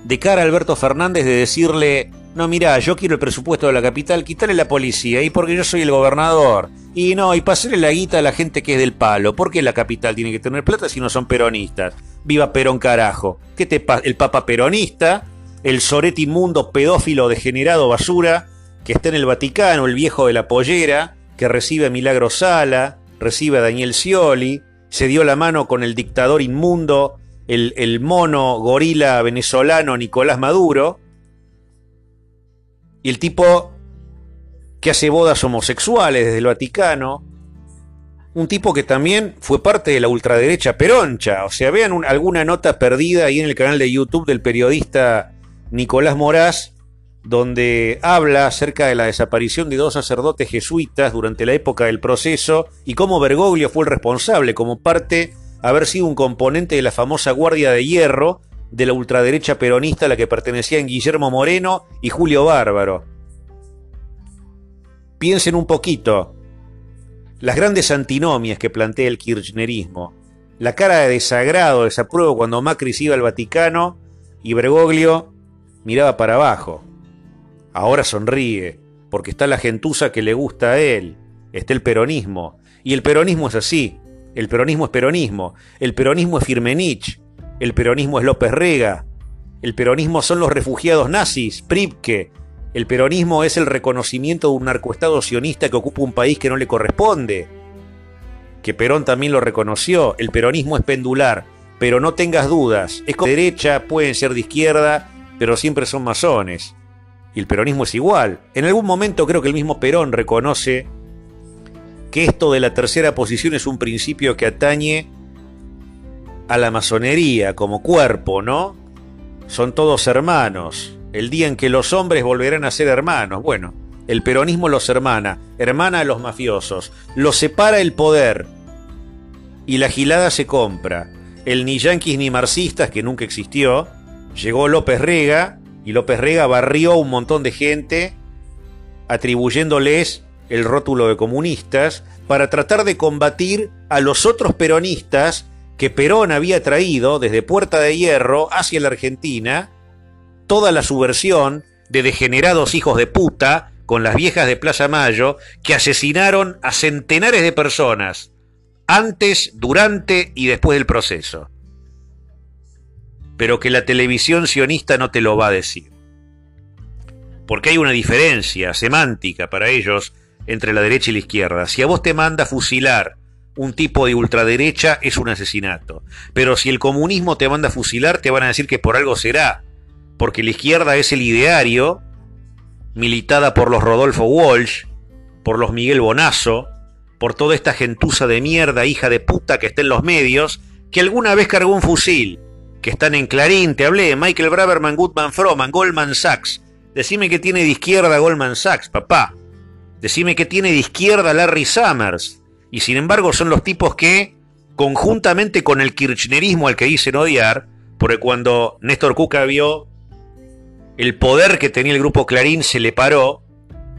de cara a Alberto Fernández de decirle, no, mira, yo quiero el presupuesto de la capital, quitarle la policía, y porque yo soy el gobernador, y no, y pasarle la guita a la gente que es del palo, porque la capital tiene que tener plata si no son peronistas? Viva Perón carajo. ¿Qué te pasa? El papa peronista, el sorete inmundo pedófilo degenerado basura, que está en el Vaticano, el viejo de la pollera, que recibe a Milagro Sala, recibe a Daniel Scioli, se dio la mano con el dictador inmundo el, mono gorila venezolano Nicolás Maduro, y el tipo que hace bodas homosexuales desde el Vaticano, un tipo que también fue parte de la ultraderecha peroncha, o sea, vean alguna nota perdida ahí en el canal de YouTube del periodista Nicolás Moraz, donde habla acerca de la desaparición de dos sacerdotes jesuitas durante la época del proceso y cómo Bergoglio fue el responsable como parte haber sido un componente de la famosa Guardia de Hierro de la ultraderecha peronista a la que pertenecían Guillermo Moreno y Julio Bárbaro. Piensen un poquito. Las grandes antinomias que plantea el kirchnerismo. La cara de desagrado, desapruebo cuando Macri iba al Vaticano y Bergoglio miraba para abajo. Ahora sonríe, porque está la gentuza que le gusta a él, está el peronismo. Y el peronismo es así, el peronismo es peronismo. El peronismo es Firmenich. El peronismo es López Rega. El peronismo son los refugiados nazis, Pripke. El peronismo es el reconocimiento de un narcoestado sionista que ocupa un país que no le corresponde. Que Perón también lo reconoció. El peronismo es pendular. Pero no tengas dudas. Es de derecha, pueden ser de izquierda, pero siempre son masones. Y el peronismo es igual. En algún momento creo que el mismo Perón reconoce que esto de la tercera posición es un principio que atañe a la masonería como cuerpo, ¿no? Son todos hermanos. El día en que los hombres volverán a ser hermanos. Bueno, el peronismo los hermana, hermana a los mafiosos, los separa el poder y la gilada se compra. El ni yanquis ni marxistas, que nunca existió, llegó López Rega y López Rega barrió un montón de gente atribuyéndoles el rótulo de comunistas para tratar de combatir a los otros peronistas que Perón había traído desde Puerta de Hierro hacia la Argentina, toda la subversión de degenerados hijos de puta con las viejas de Plaza Mayo que asesinaron a centenares de personas antes, durante y después del proceso. Pero que la televisión sionista no te lo va a decir. Porque hay una diferencia semántica para ellos entre la derecha y la izquierda. Si a vos te manda fusilar un tipo de ultraderecha, es un asesinato. Pero si el comunismo te manda fusilar, te van a decir que por algo será. Porque la izquierda es el ideario, militada por los Rodolfo Walsh, por los Miguel Bonazo, por toda esta gentuza de mierda, hija de puta que está en los medios, que alguna vez cargó un fusil, que están en Clarín, te hablé, Michael Braverman, Goodman Froman, Goldman Sachs. Decime que tiene de izquierda Goldman Sachs, papá. Decime que tiene de izquierda Larry Summers. Y sin embargo son los tipos que, conjuntamente con el kirchnerismo al que dicen odiar, porque cuando Néstor Cuca vio el poder que tenía el grupo Clarín, se le paró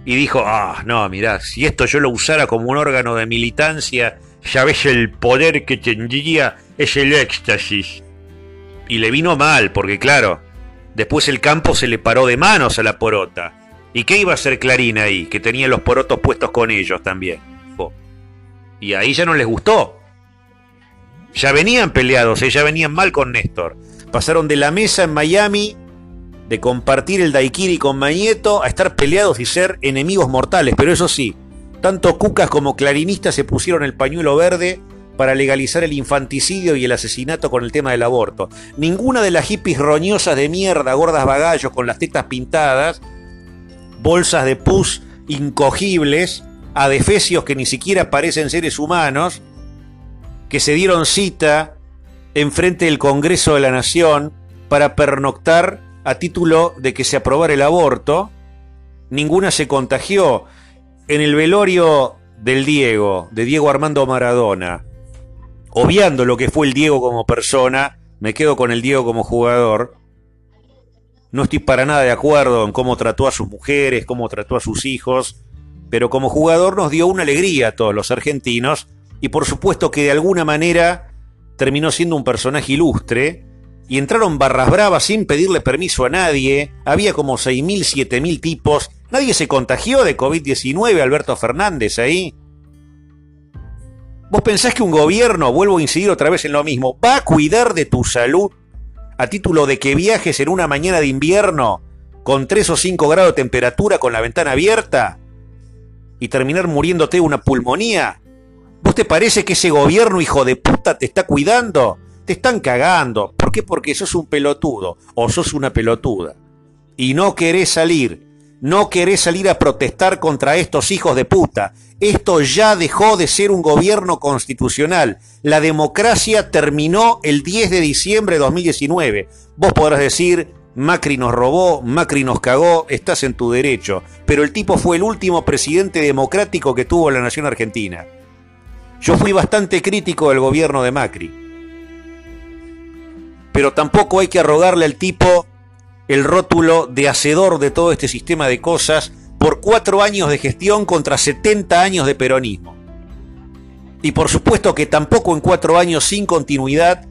y dijo, ah, no, mirá, si esto yo lo usara como un órgano de militancia, ya ves el poder que tendría, es el éxtasis. Y le vino mal, porque claro, después el campo se le paró de manos a la porota ¿Y qué iba a hacer Clarín ahí? Que tenía los porotos puestos con ellos también. Y ahí ya no les gustó. Ya venían peleados, eh, ya venían mal con Néstor. Pasaron de la mesa en Miami de compartir el daiquiri con Mañeto a estar peleados y ser enemigos mortales. Pero eso sí, tanto Cucas como Clarinistas se pusieron el pañuelo verde para legalizar el infanticidio y el asesinato con el tema del aborto. Ninguna de las hippies roñosas de mierda, gordas bagallos con las tetas pintadas, bolsas de pus incogibles, adefesios que ni siquiera parecen seres humanos, que se dieron cita enfrente del Congreso de la Nación para pernoctar a título de que se aprobara el aborto, ninguna se contagió. En el velorio del Diego, de Diego Armando Maradona, obviando lo que fue el Diego como persona, me quedo con el Diego como jugador. No estoy para nada de acuerdo en cómo trató a sus mujeres, cómo trató a sus hijos, pero como jugador nos dio una alegría a todos los argentinos y por supuesto que de alguna manera terminó siendo un personaje ilustre y entraron barras bravas sin pedirle permiso a nadie, había como 6.000, 7.000 tipos, nadie se contagió de COVID-19, Alberto Fernández ahí. ¿Vos pensás que un gobierno, vuelvo a incidir otra vez en lo mismo, va a cuidar de tu salud a título de que viajes en una mañana de invierno con 3 o 5 grados de temperatura con la ventana abierta y terminar muriéndote una pulmonía? ¿Vos te parece que ese gobierno, hijo de puta, te está cuidando? Te están cagando. ¿Por qué? Porque sos un pelotudo o sos una pelotuda. Y no querés salir. No querés salir a protestar contra estos hijos de puta. Esto ya dejó de ser un gobierno constitucional. La democracia terminó el 10 de diciembre de 2019. Vos podrás decir, Macri nos robó, Macri nos cagó, estás en tu derecho. Pero el tipo fue el último presidente democrático que tuvo la nación argentina. Yo fui bastante crítico del gobierno de Macri pero tampoco hay que arrogarle al tipo el rótulo de hacedor de todo este sistema de cosas por cuatro años de gestión contra 70 años de peronismo. Y por supuesto que tampoco en cuatro años sin continuidad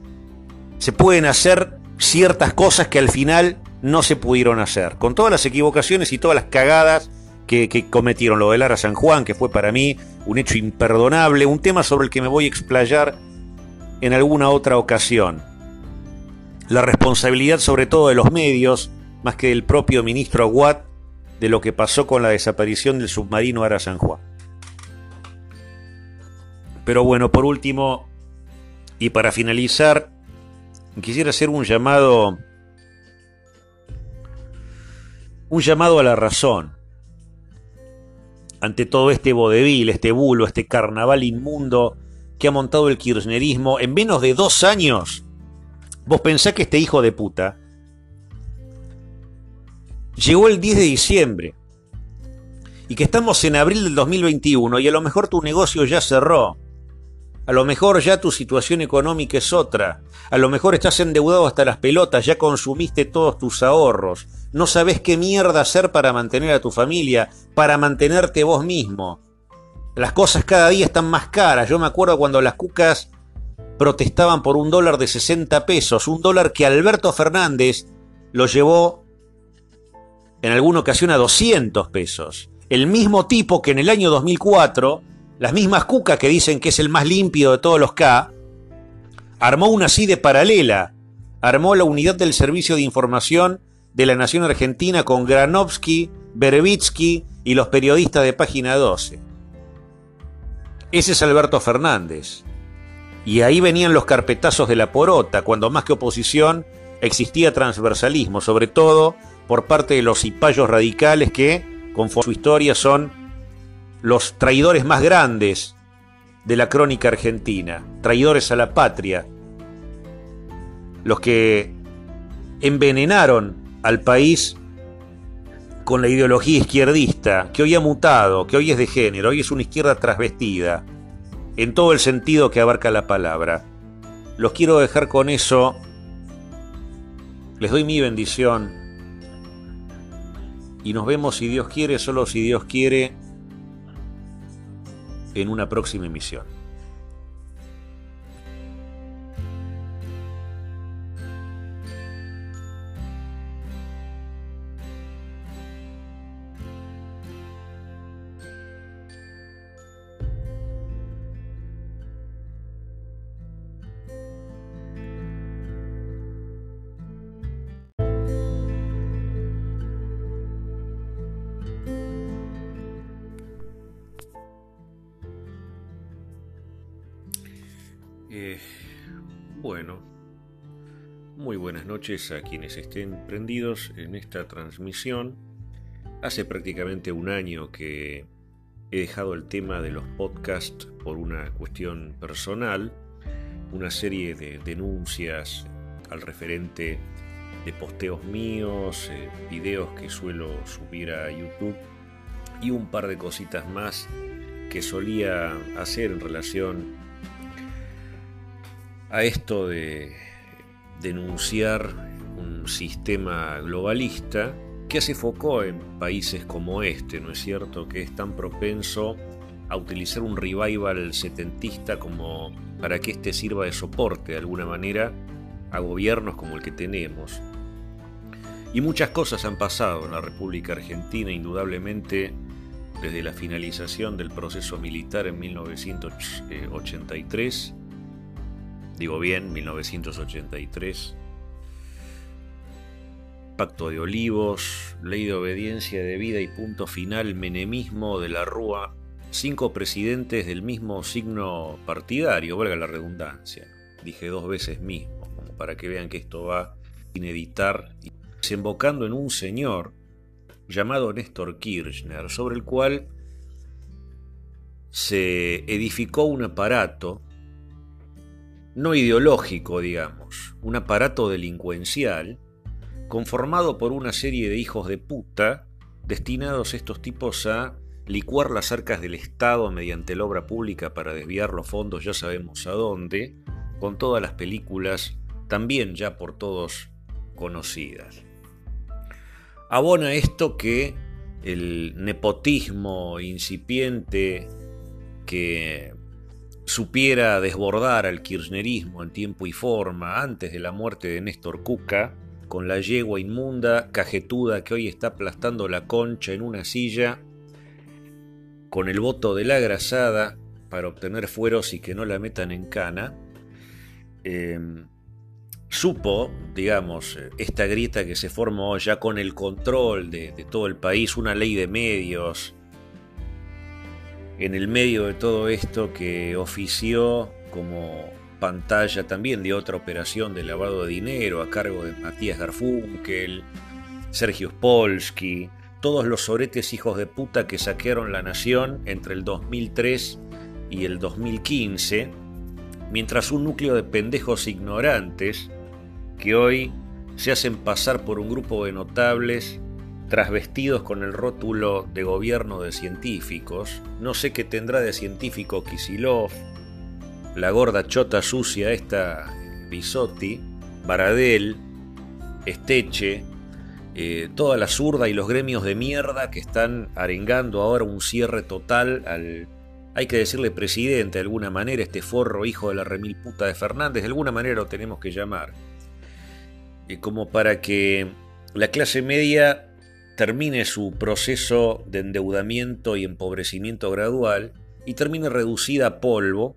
se pueden hacer ciertas cosas que al final no se pudieron hacer, con todas las equivocaciones y todas las cagadas que, cometieron. Lo de Lara San Juan, que fue para mí un hecho imperdonable, un tema sobre el que me voy a explayar en alguna otra ocasión la responsabilidad sobre todo de los medios, más que del propio ministro Aguad, de lo que pasó con la desaparición del submarino Ara San Juan. Pero bueno, por último, y para finalizar, quisiera hacer un llamado un llamado a la razón ante todo este vodevil, este bulo, este carnaval inmundo que ha montado el kirchnerismo en menos de dos años Vos pensás que este hijo de puta llegó el 10 de diciembre y que estamos en abril del 2021 y a lo mejor tu negocio ya cerró. A lo mejor ya tu situación económica es otra. A lo mejor estás endeudado hasta las pelotas, ya consumiste todos tus ahorros. No sabes qué mierda hacer para mantener a tu familia, para mantenerte vos mismo. Las cosas cada día están más caras. Yo me acuerdo cuando las cucas protestaban por un dólar de 60 pesos, un dólar que Alberto Fernández lo llevó en alguna ocasión a 200 pesos. El mismo tipo que en el año 2004, las mismas cucas que dicen que es el más limpio de todos los K, armó una CIDE paralela, armó la unidad del Servicio de Información de la Nación Argentina con Granovsky, Berevitsky y los periodistas de Página 12. Ese es Alberto Fernández. Y ahí venían los carpetazos de la porota, cuando más que oposición existía transversalismo, sobre todo por parte de los cipayos radicales que, conforme su historia, son los traidores más grandes de la crónica argentina, traidores a la patria, los que envenenaron al país con la ideología izquierdista, que hoy ha mutado, que hoy es de género, hoy es una izquierda trasvestida, en todo el sentido que abarca la palabra. Los quiero dejar con eso. Les doy mi bendición. Y nos vemos si Dios quiere, solo si Dios quiere, en una próxima emisión. Noches a quienes estén prendidos en esta transmisión. Hace prácticamente un año que he dejado el tema de los podcasts por una cuestión personal, una serie de denuncias al referente de posteos míos, eh, videos que suelo subir a YouTube y un par de cositas más que solía hacer en relación a esto de denunciar un sistema globalista que hace foco en países como este, ¿no es cierto? Que es tan propenso a utilizar un revival setentista como para que éste sirva de soporte de alguna manera a gobiernos como el que tenemos. Y muchas cosas han pasado en la República Argentina, indudablemente desde la finalización del proceso militar en 1983, digo bien, 1983, Pacto de Olivos, Ley de Obediencia de Vida y punto final, Menemismo de la Rúa, cinco presidentes del mismo signo partidario, valga la redundancia. Dije dos veces mismo, como para que vean que esto va sin editar, desembocando en un señor llamado Néstor Kirchner, sobre el cual se edificó un aparato, no ideológico, digamos, un aparato delincuencial, conformado por una serie de hijos de puta, destinados estos tipos a licuar las arcas del Estado mediante la obra pública para desviar los fondos ya sabemos a dónde, con todas las películas también ya por todos conocidas. Abona esto que el nepotismo incipiente que supiera desbordar al kirchnerismo en tiempo y forma antes de la muerte de Néstor Cuca, con la yegua inmunda, cajetuda que hoy está aplastando la concha en una silla, con el voto de la grasada para obtener fueros y que no la metan en cana, eh, supo, digamos, esta grieta que se formó ya con el control de, todo el país, una ley de medios, en el medio de todo esto que ofició como pantalla también de otra operación de lavado de dinero a cargo de Matías Garfunkel, Sergio Spolsky, todos los soretes hijos de puta que saquearon la nación entre el 2003 y el 2015, mientras un núcleo de pendejos ignorantes que hoy se hacen pasar por un grupo de notables trasvestidos con el rótulo de gobierno de científicos. No sé qué tendrá de científico Kisilov, la gorda chota sucia esta Bisotti, Baradel, Esteche, eh, toda la zurda y los gremios de mierda que están arengando ahora un cierre total al, hay que decirle presidente de alguna manera, este forro hijo de la remil puta de Fernández, de alguna manera lo tenemos que llamar como para que la clase media termine su proceso de endeudamiento y empobrecimiento gradual y termine reducida a polvo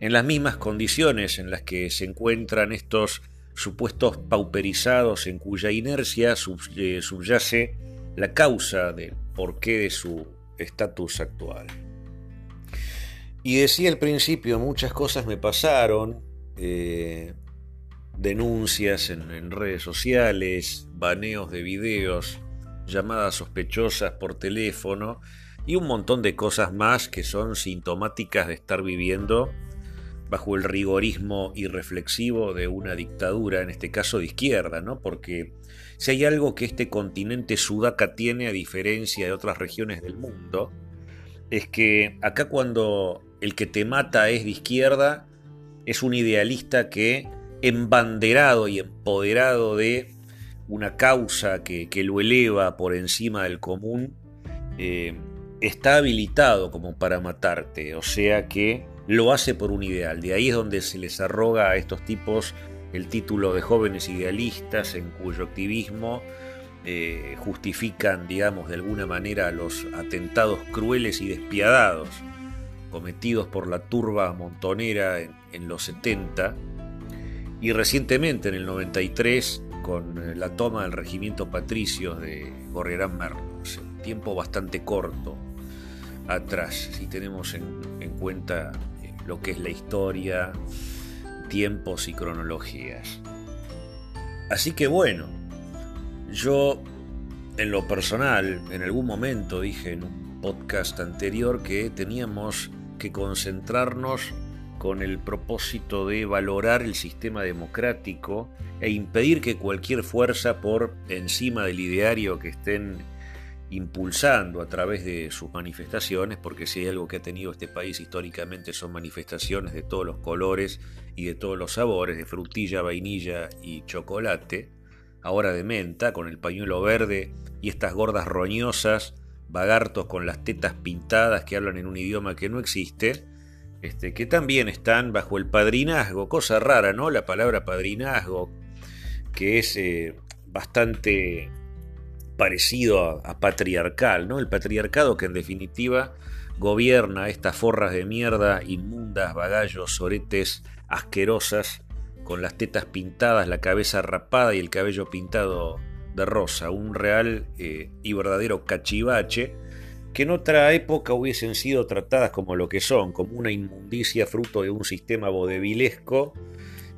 en las mismas condiciones en las que se encuentran estos supuestos pauperizados en cuya inercia eh, subyace la causa del porqué de su estatus actual. Y decía al principio, muchas cosas me pasaron, eh, denuncias en, redes sociales, baneos de videos, llamadas sospechosas por teléfono y un montón de cosas más que son sintomáticas de estar viviendo bajo el rigorismo irreflexivo de una dictadura, en este caso de izquierda, ¿no? Porque si hay algo que este continente sudaca tiene a diferencia de otras regiones del mundo, es que acá cuando el que te mata es de izquierda, es un idealista que embanderado y empoderado de una causa que, lo eleva por encima del común, eh, está habilitado como para matarte, o sea que lo hace por un ideal. De ahí es donde se les arroga a estos tipos el título de jóvenes idealistas en cuyo activismo eh, justifican, digamos, de alguna manera los atentados crueles y despiadados cometidos por la turba montonera en, en los 70 y recientemente en el 93 con eh, la toma del regimiento patricios de Gorriarán Merlos, tiempo bastante corto atrás, si tenemos en, en cuenta eh, lo que es la historia, tiempos y cronologías. Así que bueno, yo en lo personal, en algún momento dije en un podcast anterior que teníamos que concentrarnos con el propósito de valorar el sistema democrático e impedir que cualquier fuerza por encima del ideario que estén impulsando a través de sus manifestaciones, porque si hay algo que ha tenido este país históricamente son manifestaciones de todos los colores y de todos los sabores, de frutilla, vainilla y chocolate, ahora de menta, con el pañuelo verde y estas gordas roñosas, vagartos con las tetas pintadas que hablan en un idioma que no existe, este, que también están bajo el padrinazgo, cosa rara, ¿no? La palabra padrinazgo, que es eh, bastante parecido a, patriarcal, ¿no? El patriarcado que en definitiva gobierna estas forras de mierda, inmundas, bagallos, soretes, asquerosas, con las tetas pintadas, la cabeza rapada y el cabello pintado de rosa, un real eh, y verdadero cachivache que en otra época hubiesen sido tratadas como lo que son, como una inmundicia fruto de un sistema bodevilesco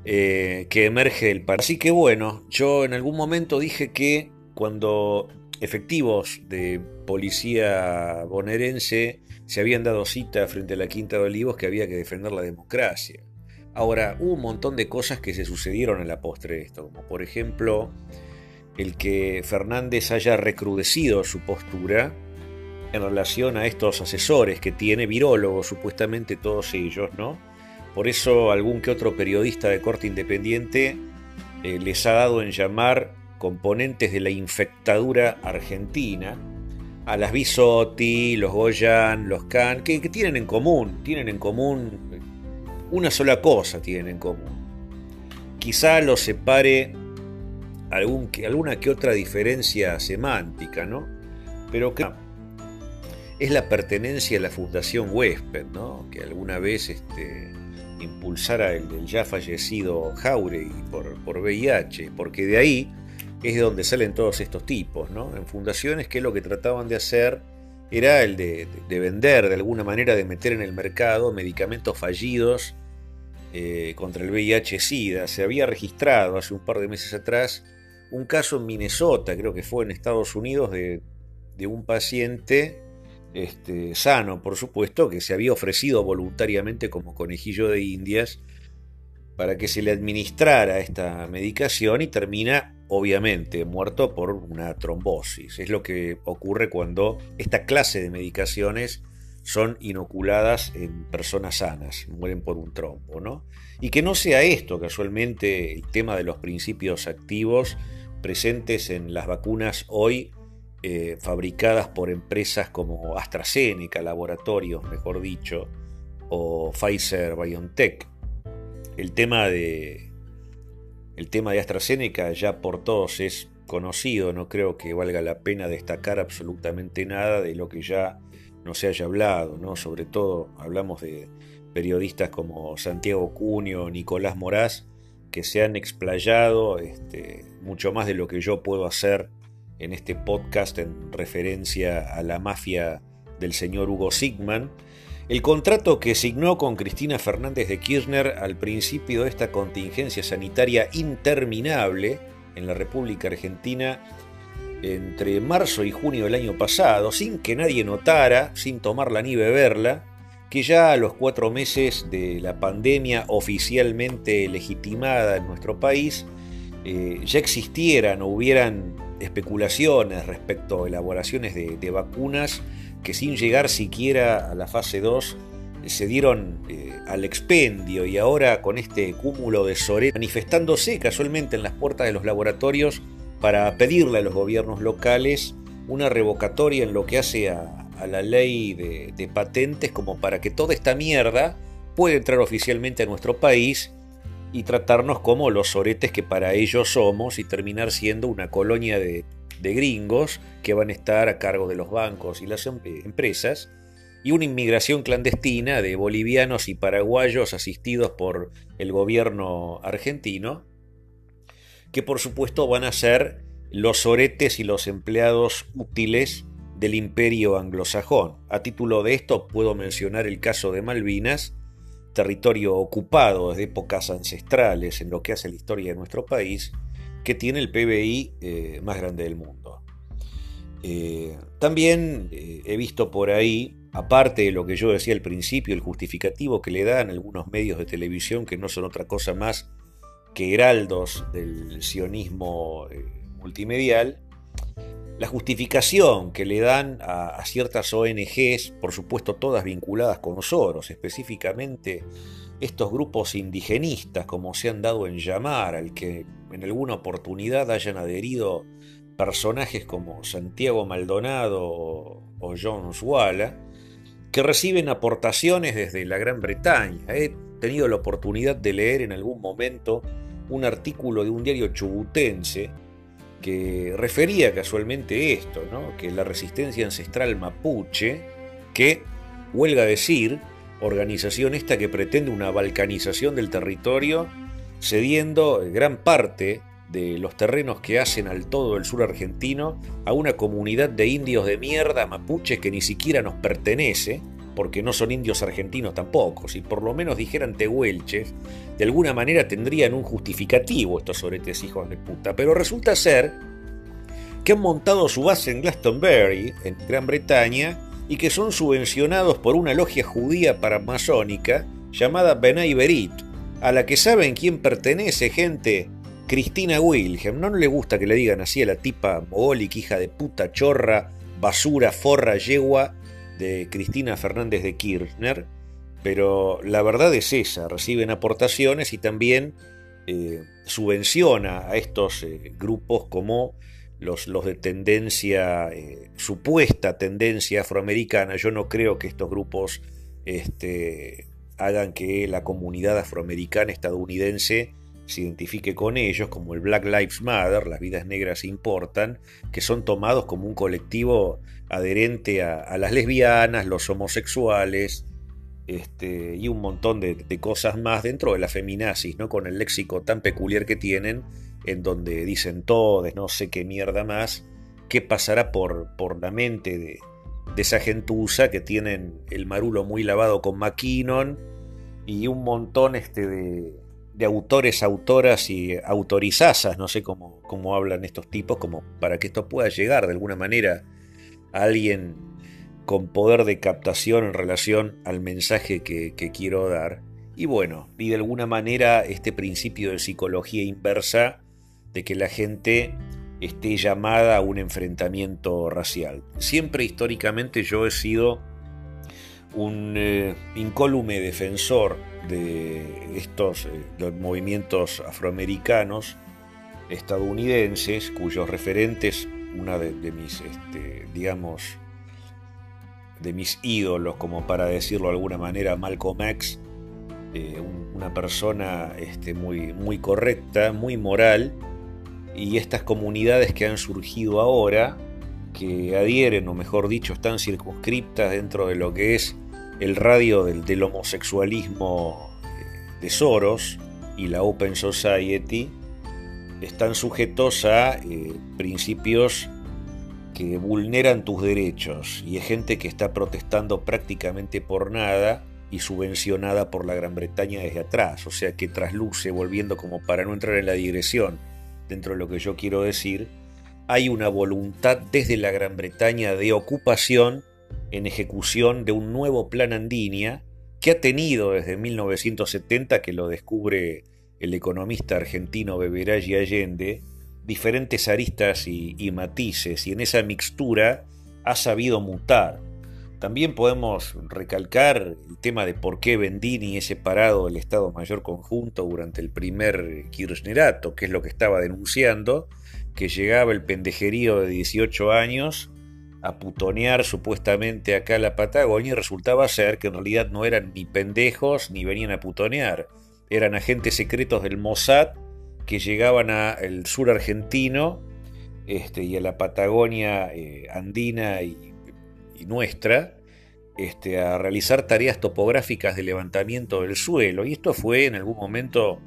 eh, que emerge del par. Así que bueno, yo en algún momento dije que cuando efectivos de policía bonaerense se habían dado cita frente a la Quinta de Olivos que había que defender la democracia. Ahora, hubo un montón de cosas que se sucedieron en la postre de esto, como por ejemplo el que Fernández haya recrudecido su postura en relación a estos asesores que tiene, virólogos supuestamente todos ellos, ¿no? Por eso algún que otro periodista de corte independiente eh, les ha dado en llamar componentes de la infectadura argentina, a las Bisotti, los Goyan, los Can, que, tienen en común, tienen en común una sola cosa tienen en común. Quizá los separe alguna que otra diferencia semántica, ¿no? Pero que es la pertenencia a la Fundación Huésped, ¿no? que alguna vez este, impulsara el, ya fallecido Jauregui por, por VIH, porque de ahí es de donde salen todos estos tipos, ¿no? En fundaciones que lo que trataban de hacer era el de, vender, de alguna manera, de meter en el mercado medicamentos fallidos eh, contra el VIH-Sida. Se había registrado hace un par de meses atrás un caso en Minnesota, creo que fue en Estados Unidos, de, de un paciente este, sano, por supuesto, que se había ofrecido voluntariamente como conejillo de indias para que se le administrara esta medicación y termina obviamente muerto por una trombosis. Es lo que ocurre cuando esta clase de medicaciones son inoculadas en personas sanas, mueren por un trombo, ¿no? Y que no sea esto casualmente el tema de los principios activos presentes en las vacunas hoy eh, fabricadas por empresas como AstraZeneca, laboratorios, mejor dicho, o Pfizer BioNTech. El tema de, el tema de AstraZeneca ya por todos es conocido, no creo que valga la pena destacar absolutamente nada de lo que ya no se haya hablado, ¿no? Sobre todo hablamos de periodistas como Santiago Cunio, Nicolás Moraz, que se han explayado este, mucho más de lo que yo puedo hacer en este podcast en referencia a la mafia del señor Hugo Sigman, el contrato que signó con Cristina Fernández de Kirchner al principio de esta contingencia sanitaria interminable en la República Argentina entre marzo y junio del año pasado, sin que nadie notara, sin tomarla ni beberla, que ya a los cuatro meses de la pandemia oficialmente legitimada en nuestro país, eh, ya existieran o hubieran especulaciones respecto a elaboraciones de, vacunas que sin llegar siquiera a la fase 2 se dieron eh, al expendio y ahora con este cúmulo de sore manifestándose casualmente en las puertas de los laboratorios para pedirle a los gobiernos locales una revocatoria en lo que hace a, la ley de, patentes como para que toda esta mierda pueda entrar oficialmente a nuestro país y tratarnos como los soretes que para ellos somos y terminar siendo una colonia de, gringos que van a estar a cargo de los bancos y las em, eh, empresas y una inmigración clandestina de bolivianos y paraguayos asistidos por el gobierno argentino, que por supuesto van a ser los soretes y los empleados útiles del imperio anglosajón. A título de esto puedo mencionar el caso de Malvinas, territorio ocupado desde épocas ancestrales en lo que hace la historia de nuestro país, que tiene el PBI eh, más grande del mundo. Eh, también he visto por ahí, aparte de lo que yo decía al principio, el justificativo que le dan algunos medios de televisión que no son otra cosa más que heraldos del sionismo multimedial, la justificación que le dan a, ciertas ONGs, por supuesto todas vinculadas con Soros, específicamente estos grupos indigenistas, como se han dado en llamar, al que en alguna oportunidad hayan adherido personajes como Santiago Maldonado o, John Swala, que reciben aportaciones desde la Gran Bretaña. He tenido la oportunidad de leer en algún momento un artículo de un diario chubutense que refería casualmente esto, que la resistencia ancestral mapuche, que, huelga decir, organización esta que pretende una balcanización del territorio, cediendo gran parte de los terrenos que hacen al todo el sur argentino a una comunidad de indios de mierda mapuche que ni siquiera nos pertenece, porque no son indios argentinos tampoco. Si por lo menos dijeran tehuelches, de alguna manera tendrían un justificativo estos soretes hijos de puta. Pero resulta ser que han montado su base en Glastonbury, en Gran Bretaña, y que son subvencionados por una logia judía paramasónica llamada Benay Berit, a la que saben quién pertenece, gente. Cristina Wilhelm. No, le gusta que le digan así a la tipa mogólica, hija de puta, chorra, basura, forra, yegua de Cristina Fernández de Kirchner, pero la verdad es esa, reciben aportaciones y también eh, subvenciona a estos eh, grupos como los, de tendencia, eh, supuesta tendencia afroamericana. Yo no creo que estos grupos este, hagan que la comunidad afroamericana estadounidense se identifique con ellos, como el Black Lives Matter, las vidas negras importan, que son tomados como un colectivo adherente a, las lesbianas, los homosexuales, este, y un montón de, cosas más dentro de la feminazis, ¿no? con el léxico tan peculiar que tienen, en donde dicen todos, no sé qué mierda más, qué pasará por, por la mente de, de esa gentuza que tienen el marulo muy lavado con McKinnon y un montón este, de, de autores, autoras y autorizazas, no sé cómo, cómo hablan estos tipos, como para que esto pueda llegar de alguna manera a alguien con poder de captación en relación al mensaje que, quiero dar. Y bueno, y de alguna manera este principio de psicología inversa de que la gente esté llamada a un enfrentamiento racial. Siempre históricamente yo he sido un eh, incólume defensor de estos eh, movimientos afroamericanos estadounidenses, cuyos referentes, una de, mis, este, digamos, de mis ídolos, como para decirlo de alguna manera, Malcolm X, eh, una persona este, muy, muy correcta, muy moral, y estas comunidades que han surgido ahora, que adhieren, o mejor dicho, están circunscriptas dentro de lo que es el radio del, homosexualismo eh, de Soros y la Open Society están sujetos a eh, principios que vulneran tus derechos. Y es gente que está protestando prácticamente por nada y subvencionada por la Gran Bretaña desde atrás, o sea que trasluce, volviendo como para no entrar en la digresión dentro de lo que yo quiero decir, hay una voluntad desde la Gran Bretaña de ocupación en ejecución de un nuevo plan Andinia que ha tenido desde 1970, que lo descubre el economista argentino y Allende, diferentes aristas y, y, matices, y en esa mixtura ha sabido mutar. También podemos recalcar el tema de por qué Bendini es separado del Estado Mayor Conjunto durante el primer Kirchnerato, que es lo que estaba denunciando, que llegaba el pendejerío de 18 años a putonear supuestamente acá a la Patagonia y resultaba ser que en realidad no eran ni pendejos ni venían a putonear, eran agentes secretos del Mossad que llegaban al sur argentino este, y a la Patagonia eh, andina y, nuestra este, a realizar tareas topográficas de levantamiento del suelo. Y esto fue en algún momento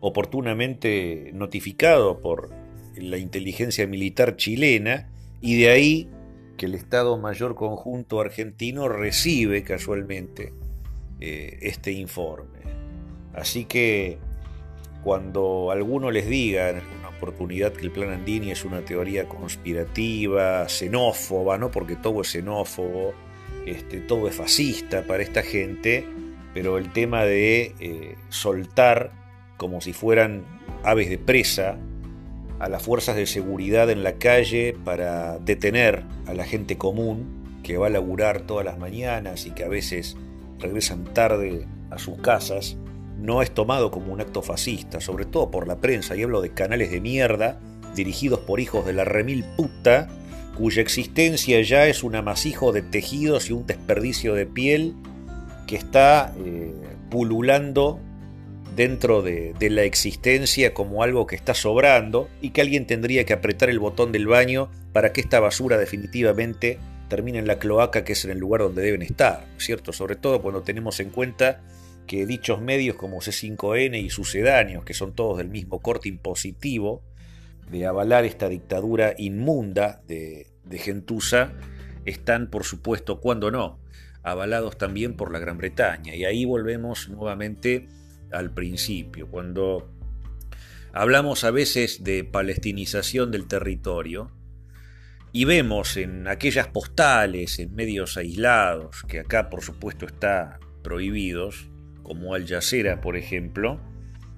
oportunamente notificado por la inteligencia militar chilena y de ahí que el Estado Mayor Conjunto Argentino recibe casualmente eh, este informe. Así que cuando alguno les diga en alguna oportunidad que el plan Andini es una teoría conspirativa, xenófoba, ¿no? porque todo es xenófobo, este, todo es fascista para esta gente, pero el tema de eh, soltar como si fueran aves de presa a las fuerzas de seguridad en la calle para detener a la gente común que va a laburar todas las mañanas y que a veces regresan tarde a sus casas, no es tomado como un acto fascista, sobre todo por la prensa, y hablo de canales de mierda dirigidos por hijos de la remil puta, cuya existencia ya es un amasijo de tejidos y un desperdicio de piel que está eh, pululando dentro de, de, la existencia como algo que está sobrando y que alguien tendría que apretar el botón del baño para que esta basura definitivamente termine en la cloaca que es en el lugar donde deben estar, ¿cierto? Sobre todo cuando tenemos en cuenta que dichos medios como C5N y sucedáneos, que son todos del mismo corte impositivo, de avalar esta dictadura inmunda de, de Gentuza, están, por supuesto, cuando no, avalados también por la Gran Bretaña. Y ahí volvemos nuevamente al principio, cuando hablamos a veces de palestinización del territorio y vemos en aquellas postales, en medios aislados, que acá por supuesto está prohibidos, como Al Jazeera, por ejemplo,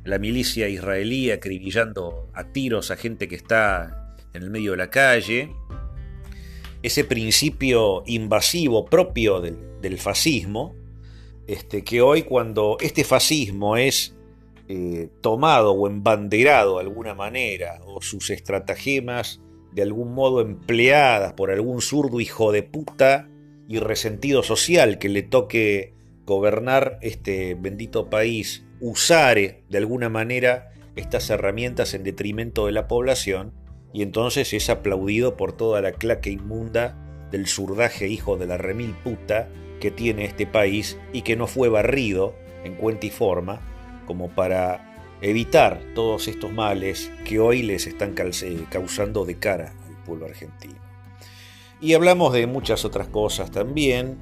la milicia israelí acribillando a tiros a gente que está en el medio de la calle, ese principio invasivo propio del, fascismo, este, que hoy cuando este fascismo es eh, tomado o embanderado de alguna manera, o sus estratagemas de algún modo empleadas por algún zurdo hijo de puta y resentido social que le toque gobernar este bendito país usare de alguna manera estas herramientas en detrimento de la población y entonces es aplaudido por toda la claque inmunda del surdaje hijo de la remil puta que tiene este país y que no fue barrido en cuenta y forma como para evitar todos estos males que hoy les están causando de cara al pueblo argentino. Y hablamos de muchas otras cosas también,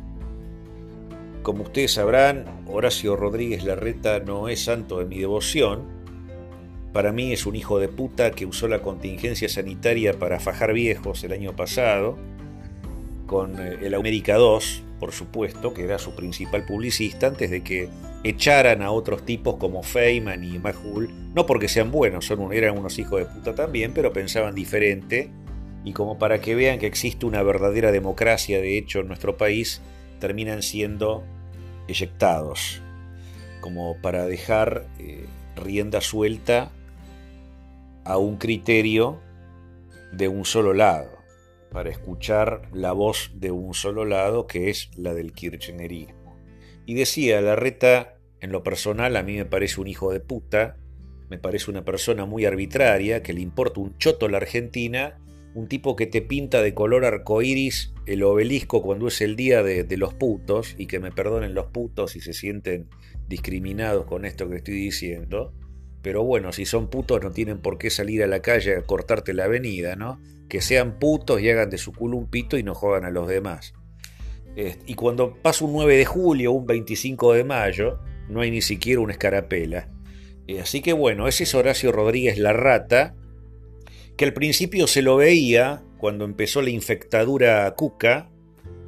como ustedes sabrán, Horacio Rodríguez Larreta no es santo de mi devoción. Para mí es un hijo de puta que usó la contingencia sanitaria para fajar viejos el año pasado, con eh, el América 2, por supuesto, que era su principal publicista, antes de que echaran a otros tipos como Feynman y Mahul, no porque sean buenos, son eran unos hijos de puta también, pero pensaban diferente, y como para que vean que existe una verdadera democracia, de hecho, en nuestro país, terminan siendo eyectados, como para dejar eh, rienda suelta a un criterio de un solo lado, para escuchar la voz de un solo lado que es la del kirchnerismo. Y decía, la reta, en lo personal, a mí me parece un hijo de puta, me parece una persona muy arbitraria, que le importa un choto la Argentina un tipo que te pinta de color arcoíris el obelisco cuando es el día de, los putos, y que me perdonen los putos si se sienten discriminados con esto que estoy diciendo. Pero bueno, si son putos no tienen por qué salir a la calle a cortarte la avenida, ¿no? Que sean putos y hagan de su culo un pito y no jodan a los demás. Y cuando pasa un 9 de julio, un 25 de mayo, no hay ni siquiera una escarapela. Así que bueno, ese es Horacio Rodríguez La Rata, que al principio se lo veía cuando empezó la infectadura cuca,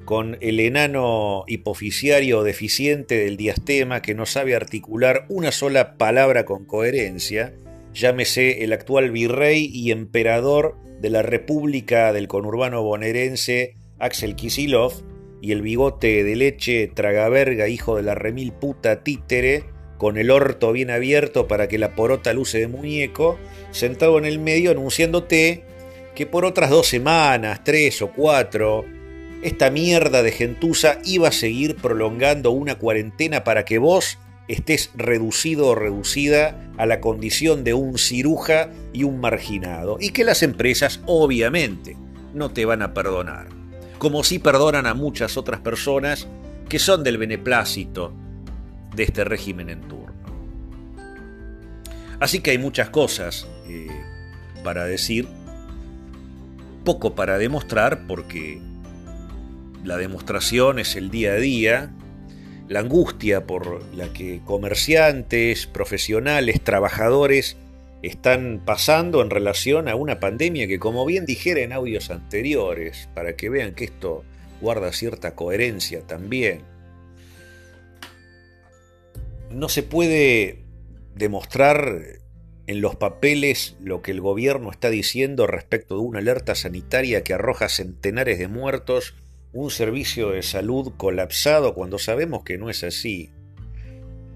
con el enano hipoficiario deficiente del diastema que no sabe articular una sola palabra con coherencia, llámese el actual virrey y emperador de la República del conurbano bonaerense Axel Kisilov, y el bigote de leche tragaverga hijo de la remil puta títere, con el orto bien abierto para que la porota luce de muñeco, sentado en el medio anunciándote que por otras dos semanas, tres o cuatro, esta mierda de gentuza iba a seguir prolongando una cuarentena para que vos estés reducido o reducida a la condición de un ciruja y un marginado, y que las empresas obviamente no te van a perdonar, como si perdonan a muchas otras personas que son del beneplácito de este régimen en turno. Así que hay muchas cosas eh, para decir, poco para demostrar, porque la demostración es el día a día, la angustia por la que comerciantes, profesionales, trabajadores están pasando en relación a una pandemia que, como bien dijera en audios anteriores, para que vean que esto guarda cierta coherencia también, no se puede demostrar en los papeles lo que el gobierno está diciendo respecto de una alerta sanitaria que arroja centenares de muertos, un servicio de salud colapsado cuando sabemos que no es así.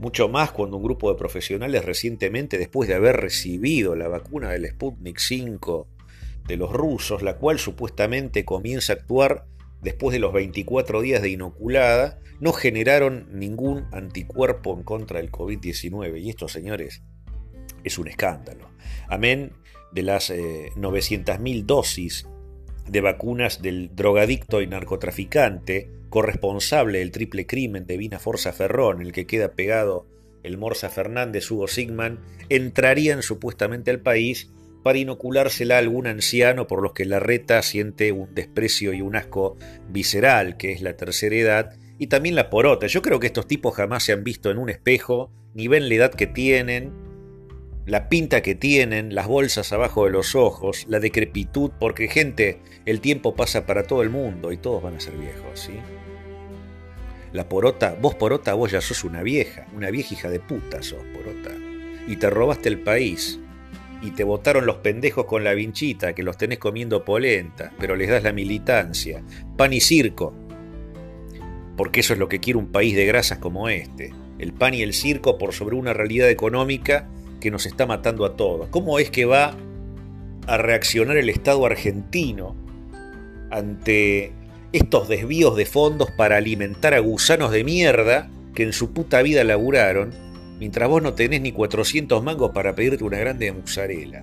Mucho más cuando un grupo de profesionales recientemente, después de haber recibido la vacuna del Sputnik 5 de los rusos, la cual supuestamente comienza a actuar después de los 24 días de inoculada, no generaron ningún anticuerpo en contra del COVID-19. Y esto, señores, es un escándalo. Amén de las 900.000 eh, dosis de vacunas del drogadicto y narcotraficante, corresponsable del triple crimen de Vina Forza Ferrón, el que queda pegado el Morza Fernández, Hugo Sigman, entrarían supuestamente al país para inoculársela a algún anciano por los que la reta siente un desprecio y un asco visceral, que es la tercera edad, y también la porota. Yo creo que estos tipos jamás se han visto en un espejo, ni ven la edad que tienen, la pinta que tienen, las bolsas abajo de los ojos, la decrepitud, porque gente, el tiempo pasa para todo el mundo y todos van a ser viejos, ¿sí? La porota, vos porota, vos ya sos una vieja, una vieja hija de puta sos porota. Y te robaste el país. Y te votaron los pendejos con la vinchita, que los tenés comiendo polenta, pero les das la militancia. Pan y circo. Porque eso es lo que quiere un país de grasas como este. El pan y el circo por sobre una realidad económica que nos está matando a todos. ¿Cómo es que va a reaccionar el Estado argentino ante estos desvíos de fondos para alimentar a gusanos de mierda que en su puta vida laburaron, mientras vos no tenés ni 400 mangos para pedirte una grande mozzarella?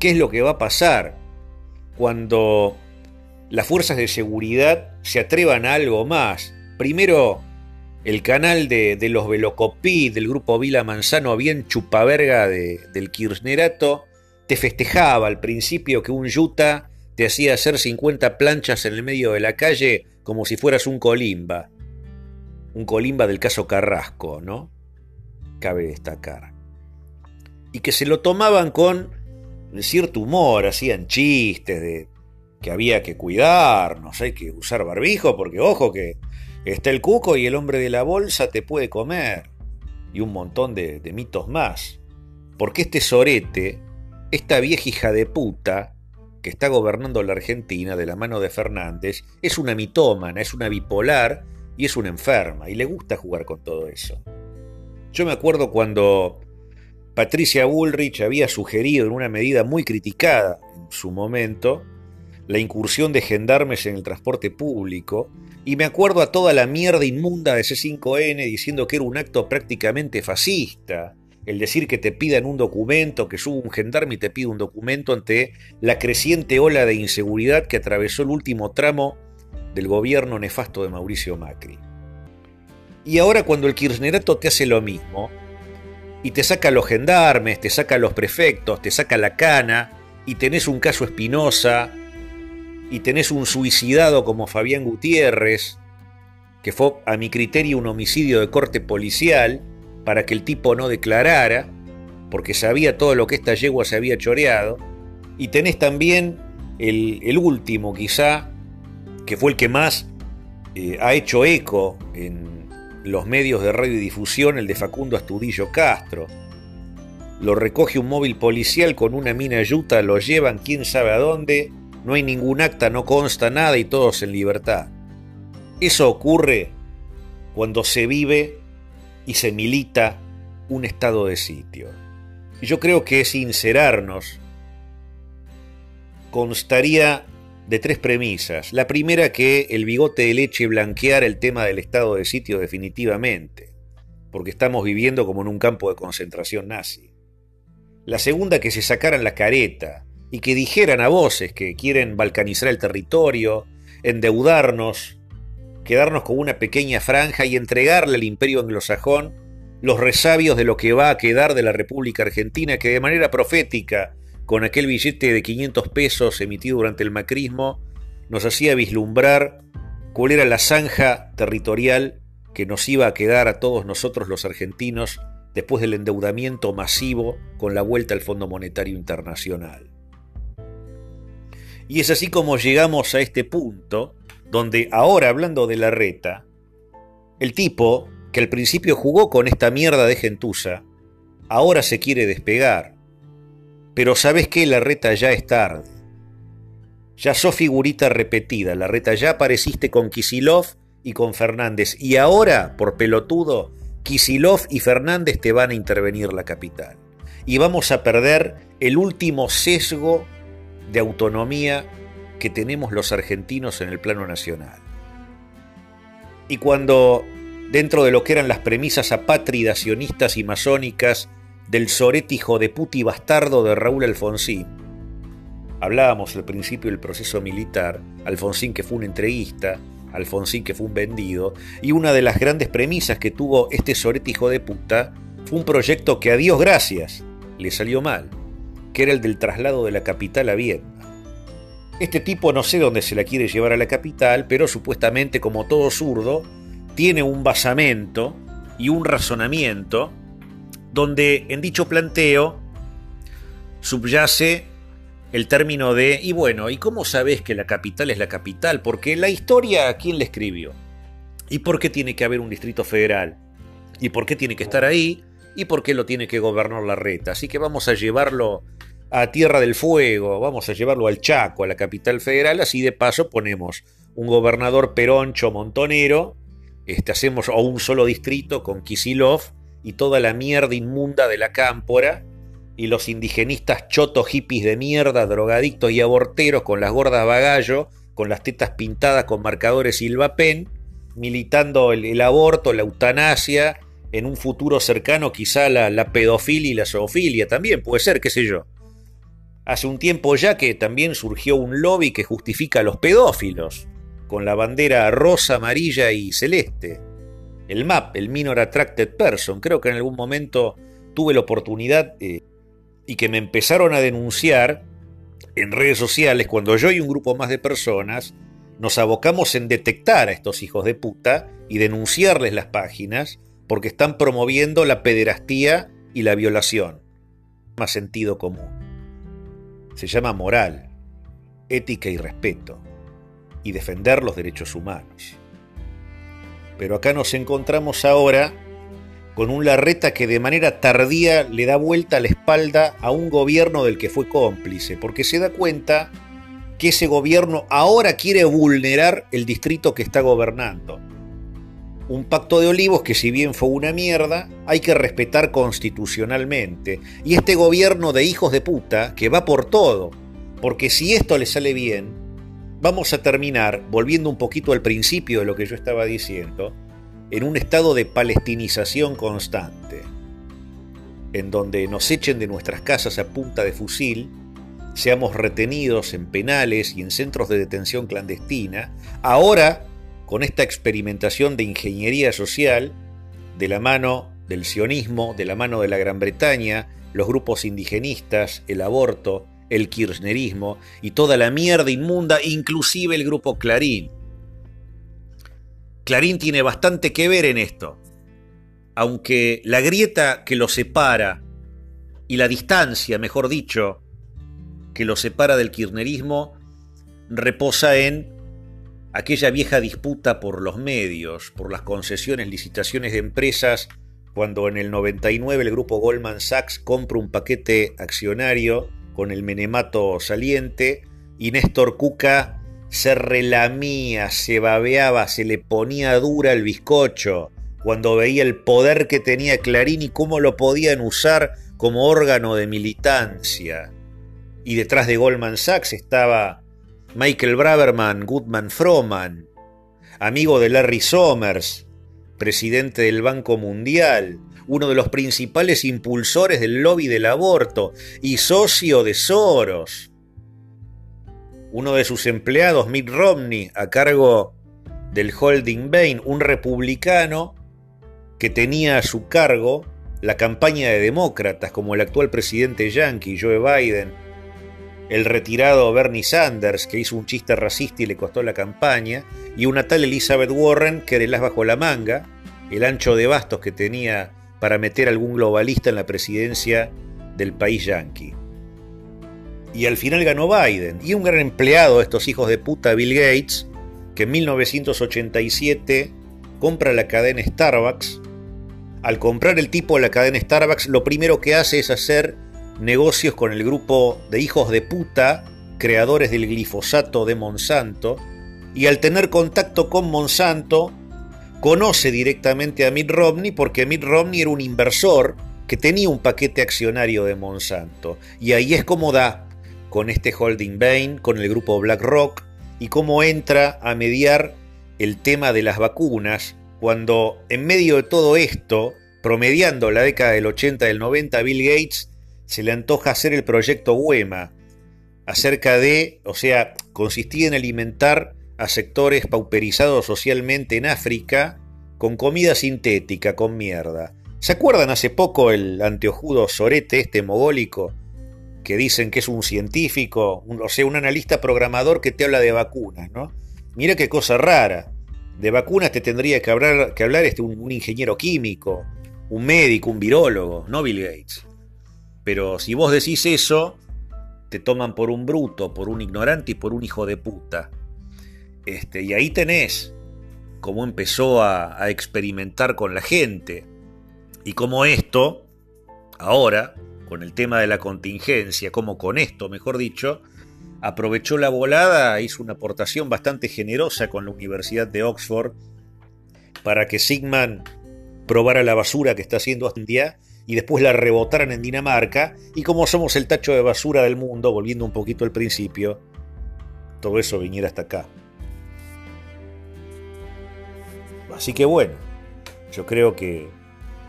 ¿Qué es lo que va a pasar cuando las fuerzas de seguridad se atrevan a algo más? Primero, el canal de, los Velocopí del grupo Vila Manzano, bien chupaverga del Kirchnerato, te festejaba al principio que un yuta te hacía hacer 50 planchas en el medio de la calle como si fueras un colimba. Un colimba del caso Carrasco, ¿no? Cabe destacar. Y que se lo tomaban con cierto humor, hacían chistes de que había que cuidarnos, hay que usar barbijo, porque ojo que Está el cuco y el hombre de la bolsa te puede comer. Y un montón de, mitos más. Porque este sorete, esta vieja hija de puta, que está gobernando la Argentina de la mano de Fernández, es una mitómana, es una bipolar y es una enferma. Y le gusta jugar con todo eso. Yo me acuerdo cuando Patricia Bullrich había sugerido en una medida muy criticada en su momento la incursión de gendarmes en el transporte público, y me acuerdo a toda la mierda inmunda de C5N diciendo que era un acto prácticamente fascista, el decir que te pidan un documento, que suba un gendarme y te pide un documento ante la creciente ola de inseguridad que atravesó el último tramo del gobierno nefasto de Mauricio Macri. Y ahora cuando el Kirchnerato te hace lo mismo, y te saca los gendarmes, te saca los prefectos, te saca la cana, y tenés un caso Espinosa, y tenés un suicidado como Fabián Gutiérrez, que fue a mi criterio un homicidio de corte policial, para que el tipo no declarara, porque sabía todo lo que esta yegua se había choreado, y tenés también el, último quizá, que fue el que más eh, ha hecho eco en los medios de radio y difusión, el de Facundo Astudillo Castro. Lo recoge un móvil policial con una mina yuta, lo llevan quién sabe a dónde, no hay ningún acta, no consta nada y todos en libertad. Eso ocurre cuando se vive y se milita un estado de sitio. Y yo creo que sincerarnos constaría de tres premisas. La primera que el bigote de leche blanqueara el tema del estado de sitio definitivamente, porque estamos viviendo como en un campo de concentración nazi. La segunda que se sacaran la careta, y que dijeran a voces que quieren balcanizar el territorio, endeudarnos, quedarnos con una pequeña franja y entregarle al imperio anglosajón los resabios de lo que va a quedar de la República Argentina, que de manera profética, con aquel billete de 500 pesos emitido durante el macrismo, nos hacía vislumbrar cuál era la zanja territorial que nos iba a quedar a todos nosotros los argentinos después del endeudamiento masivo con la vuelta al Fondo Monetario Internacional. Y es así como llegamos a este punto, donde ahora hablando de la reta, el tipo que al principio jugó con esta mierda de gentuza, ahora se quiere despegar. Pero sabes que la reta ya es tarde. Ya sos figurita repetida, la reta ya apareciste con Kisilov y con Fernández. Y ahora, por pelotudo, Kisilov y Fernández te van a intervenir la capital. Y vamos a perder el último sesgo de autonomía que tenemos los argentinos en el plano nacional. Y cuando, dentro de lo que eran las premisas apátridas, sionistas y masónicas del sorete hijo de puti bastardo de Raúl Alfonsín, hablábamos al principio del proceso militar, Alfonsín que fue un entreguista, Alfonsín que fue un vendido, y una de las grandes premisas que tuvo este sorete hijo de puta fue un proyecto que a Dios gracias le salió mal, que era el del traslado de la capital a Viena. Este tipo no sé dónde se la quiere llevar a la capital, pero supuestamente como todo zurdo, tiene un basamento y un razonamiento donde en dicho planteo subyace el término de, y bueno, ¿y cómo sabes que la capital es la capital? Porque la historia, ¿a quién le escribió? ¿Y por qué tiene que haber un distrito federal? ¿Y por qué tiene que estar ahí? ¿Y por qué lo tiene que gobernar la reta? Así que vamos a llevarlo a Tierra del Fuego, vamos a llevarlo al Chaco, a la capital federal, así de paso ponemos un gobernador peroncho montonero, este, hacemos o un solo distrito con Kisilov y toda la mierda inmunda de la cámpora, y los indigenistas chotos hippies de mierda, drogadictos y aborteros con las gordas bagallo, con las tetas pintadas con marcadores silvapen, militando el, aborto, la eutanasia, en un futuro cercano quizá la, la pedofilia y la zoofilia también, puede ser, qué sé yo. Hace un tiempo ya que también surgió un lobby que justifica a los pedófilos, con la bandera rosa, amarilla y celeste. El MAP, el Minor Attracted Person, creo que en algún momento tuve la oportunidad eh, y que me empezaron a denunciar en redes sociales cuando yo y un grupo más de personas nos abocamos en detectar a estos hijos de puta y denunciarles las páginas porque están promoviendo la pederastía y la violación. Más sentido común. Se llama moral, ética y respeto y defender los derechos humanos. Pero acá nos encontramos ahora con un Larreta que de manera tardía le da vuelta la espalda a un gobierno del que fue cómplice, porque se da cuenta que ese gobierno ahora quiere vulnerar el distrito que está gobernando. Un pacto de olivos que si bien fue una mierda, hay que respetar constitucionalmente. Y este gobierno de hijos de puta que va por todo, porque si esto le sale bien, vamos a terminar, volviendo un poquito al principio de lo que yo estaba diciendo, en un estado de palestinización constante, en donde nos echen de nuestras casas a punta de fusil, seamos retenidos en penales y en centros de detención clandestina, ahora con esta experimentación de ingeniería social, de la mano del sionismo, de la mano de la Gran Bretaña, los grupos indigenistas, el aborto, el kirchnerismo y toda la mierda inmunda, inclusive el grupo Clarín, Clarín tiene bastante que ver en esto. Aunque la grieta que lo separa y la distancia, mejor dicho, que lo separa del kirchnerismo, reposa en aquella vieja disputa por los medios, por las concesiones, licitaciones de empresas, cuando en el 99 el grupo Goldman Sachs compra un paquete accionario con el menemato saliente y Néstor Cuca se relamía, se babeaba, se le ponía dura el bizcocho cuando veía el poder que tenía Clarín y cómo lo podían usar como órgano de militancia. Y detrás de Goldman Sachs estaba Michael Braverman, Goodman Froman, amigo de Larry Summers, presidente del Banco Mundial, uno de los principales impulsores del lobby del aborto y socio de Soros. Uno de sus empleados, Mitt Romney, a cargo del holding Bain, un republicano que tenía a su cargo la campaña de demócratas, como el actual presidente yankee, Joe Biden, el retirado Bernie Sanders, que hizo un chiste racista y le costó la campaña, y una tal Elizabeth Warren, que era el as bajo la manga, el ancho de bastos que tenía para meter algún globalista en la presidencia del país yanqui. Y al final ganó Biden, y un gran empleado de estos hijos de puta, Bill Gates, que en 1987 compra la cadena Starbucks. Al comprar el tipo de la cadena Starbucks, lo primero que hace es hacer negocios con el grupo de hijos de puta, creadores del glifosato de Monsanto, y al tener contacto con Monsanto, conoce directamente a Mitt Romney porque Mitt Romney era un inversor que tenía un paquete accionario de Monsanto. Y ahí es como da con este holding Bain, con el grupo BlackRock, y cómo entra a mediar el tema de las vacunas, cuando en medio de todo esto, promediando la década del 80 y del 90, Bill Gates se le antoja hacer el proyecto WEMA, acerca de, o sea, consistía en alimentar a sectores pauperizados socialmente en África con comida sintética, con mierda. ¿Se acuerdan hace poco el anteojudo Sorete, este mogólico, que dicen que es un científico, o sea, un analista programador que te habla de vacunas, ¿no? Mira qué cosa rara. De vacunas te tendría que hablar, que hablar este, un ingeniero químico, un médico, un virólogo, no Bill Gates. Pero si vos decís eso, te toman por un bruto, por un ignorante y por un hijo de puta. Este, y ahí tenés cómo empezó a, experimentar con la gente. Y cómo esto, ahora, con el tema de la contingencia, como con esto, mejor dicho, aprovechó la volada, hizo una aportación bastante generosa con la Universidad de Oxford para que Sigman probara la basura que está haciendo hoy en día y después la rebotaran en Dinamarca, y como somos el tacho de basura del mundo, volviendo un poquito al principio, todo eso viniera hasta acá. Así que bueno, yo creo que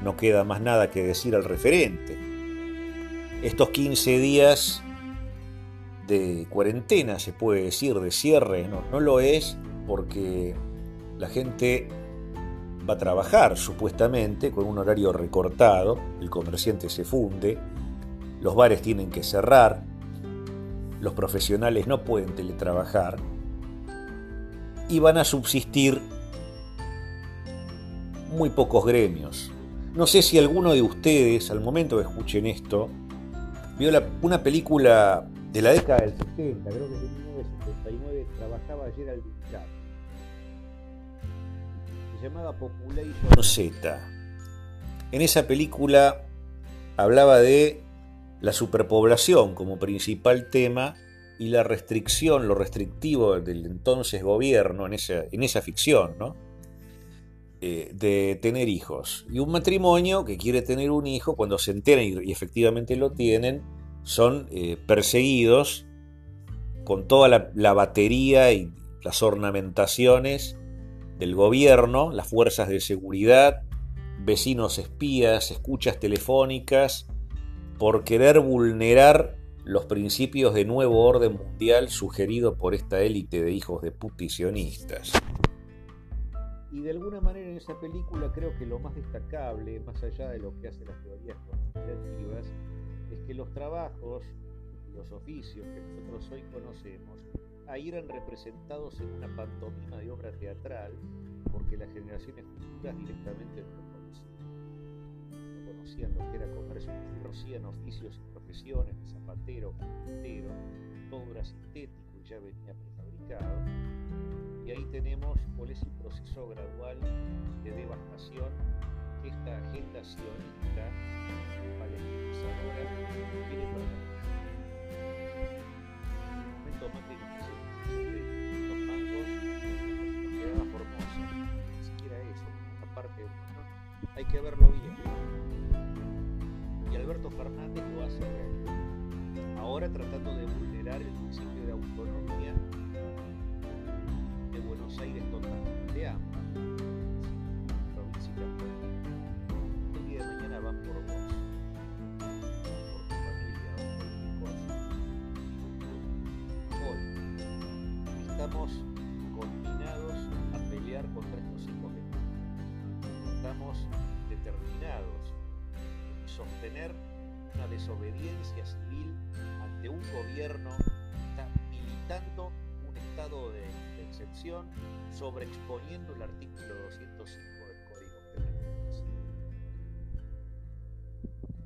no queda más nada que decir al referente. Estos 15 días de cuarentena, se puede decir, de cierre, no, no lo es porque la gente va a trabajar supuestamente con un horario recortado, el comerciante se funde, los bares tienen que cerrar, los profesionales no pueden teletrabajar y van a subsistir muy pocos gremios. No sé si alguno de ustedes, al momento que escuchen esto, vio una película de la década del 70, creo que de 1979, trabajaba Gerald llamaba Population Z. En esa película hablaba de la superpoblación como principal tema y la restricción, lo restrictivo del entonces gobierno en esa, en esa ficción, ¿no? Eh, de tener hijos. Y un matrimonio que quiere tener un hijo, cuando se enteran y, efectivamente lo tienen, son eh, perseguidos con toda la batería y las ornamentaciones del gobierno, las fuerzas de seguridad, vecinos espías, escuchas telefónicas, por querer vulnerar los principios de nuevo orden mundial sugerido por esta élite de hijos de puticionistas. Y de alguna manera en esa película creo que lo más destacable, más allá de lo que hacen las teorías conspirativas, es que los trabajos, los oficios que nosotros hoy conocemos, ahí eran representados en una pantomima de obra teatral porque las generaciones futuras directamente no lo conocían. No conocían lo que era comercio, conocían oficios y profesiones de zapatero, carpintero, todo era sintético y ya venía prefabricado. Y ahí tenemos cuál es el proceso gradual de devastación que esta agenda sionista palestinizadora quiere lograr. Hay que verlo bien. Y Alberto Fernández lo hace Ahora tratando de vulnerar el principio de autonomía de Buenos Aires total, de AMPA, provincia. El día de mañana van por vos, por tu familia, por tu Hoy estamos combinados a pelear contra estos hijos estamos determinados en sostener una desobediencia civil ante un gobierno estado de, excepción, sobreexponiendo el artículo 205 del Código Penal.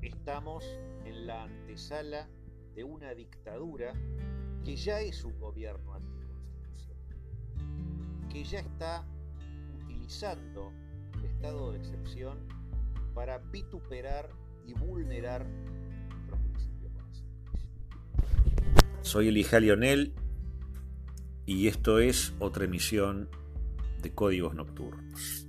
Estamos en la antesala de una dictadura que ya es un gobierno anticonstitucional, que ya está utilizando estado de excepción para vituperar y vulnerar nuestros principios Soy Elija Lionel y esto es otra emisión de Códigos Nocturnos.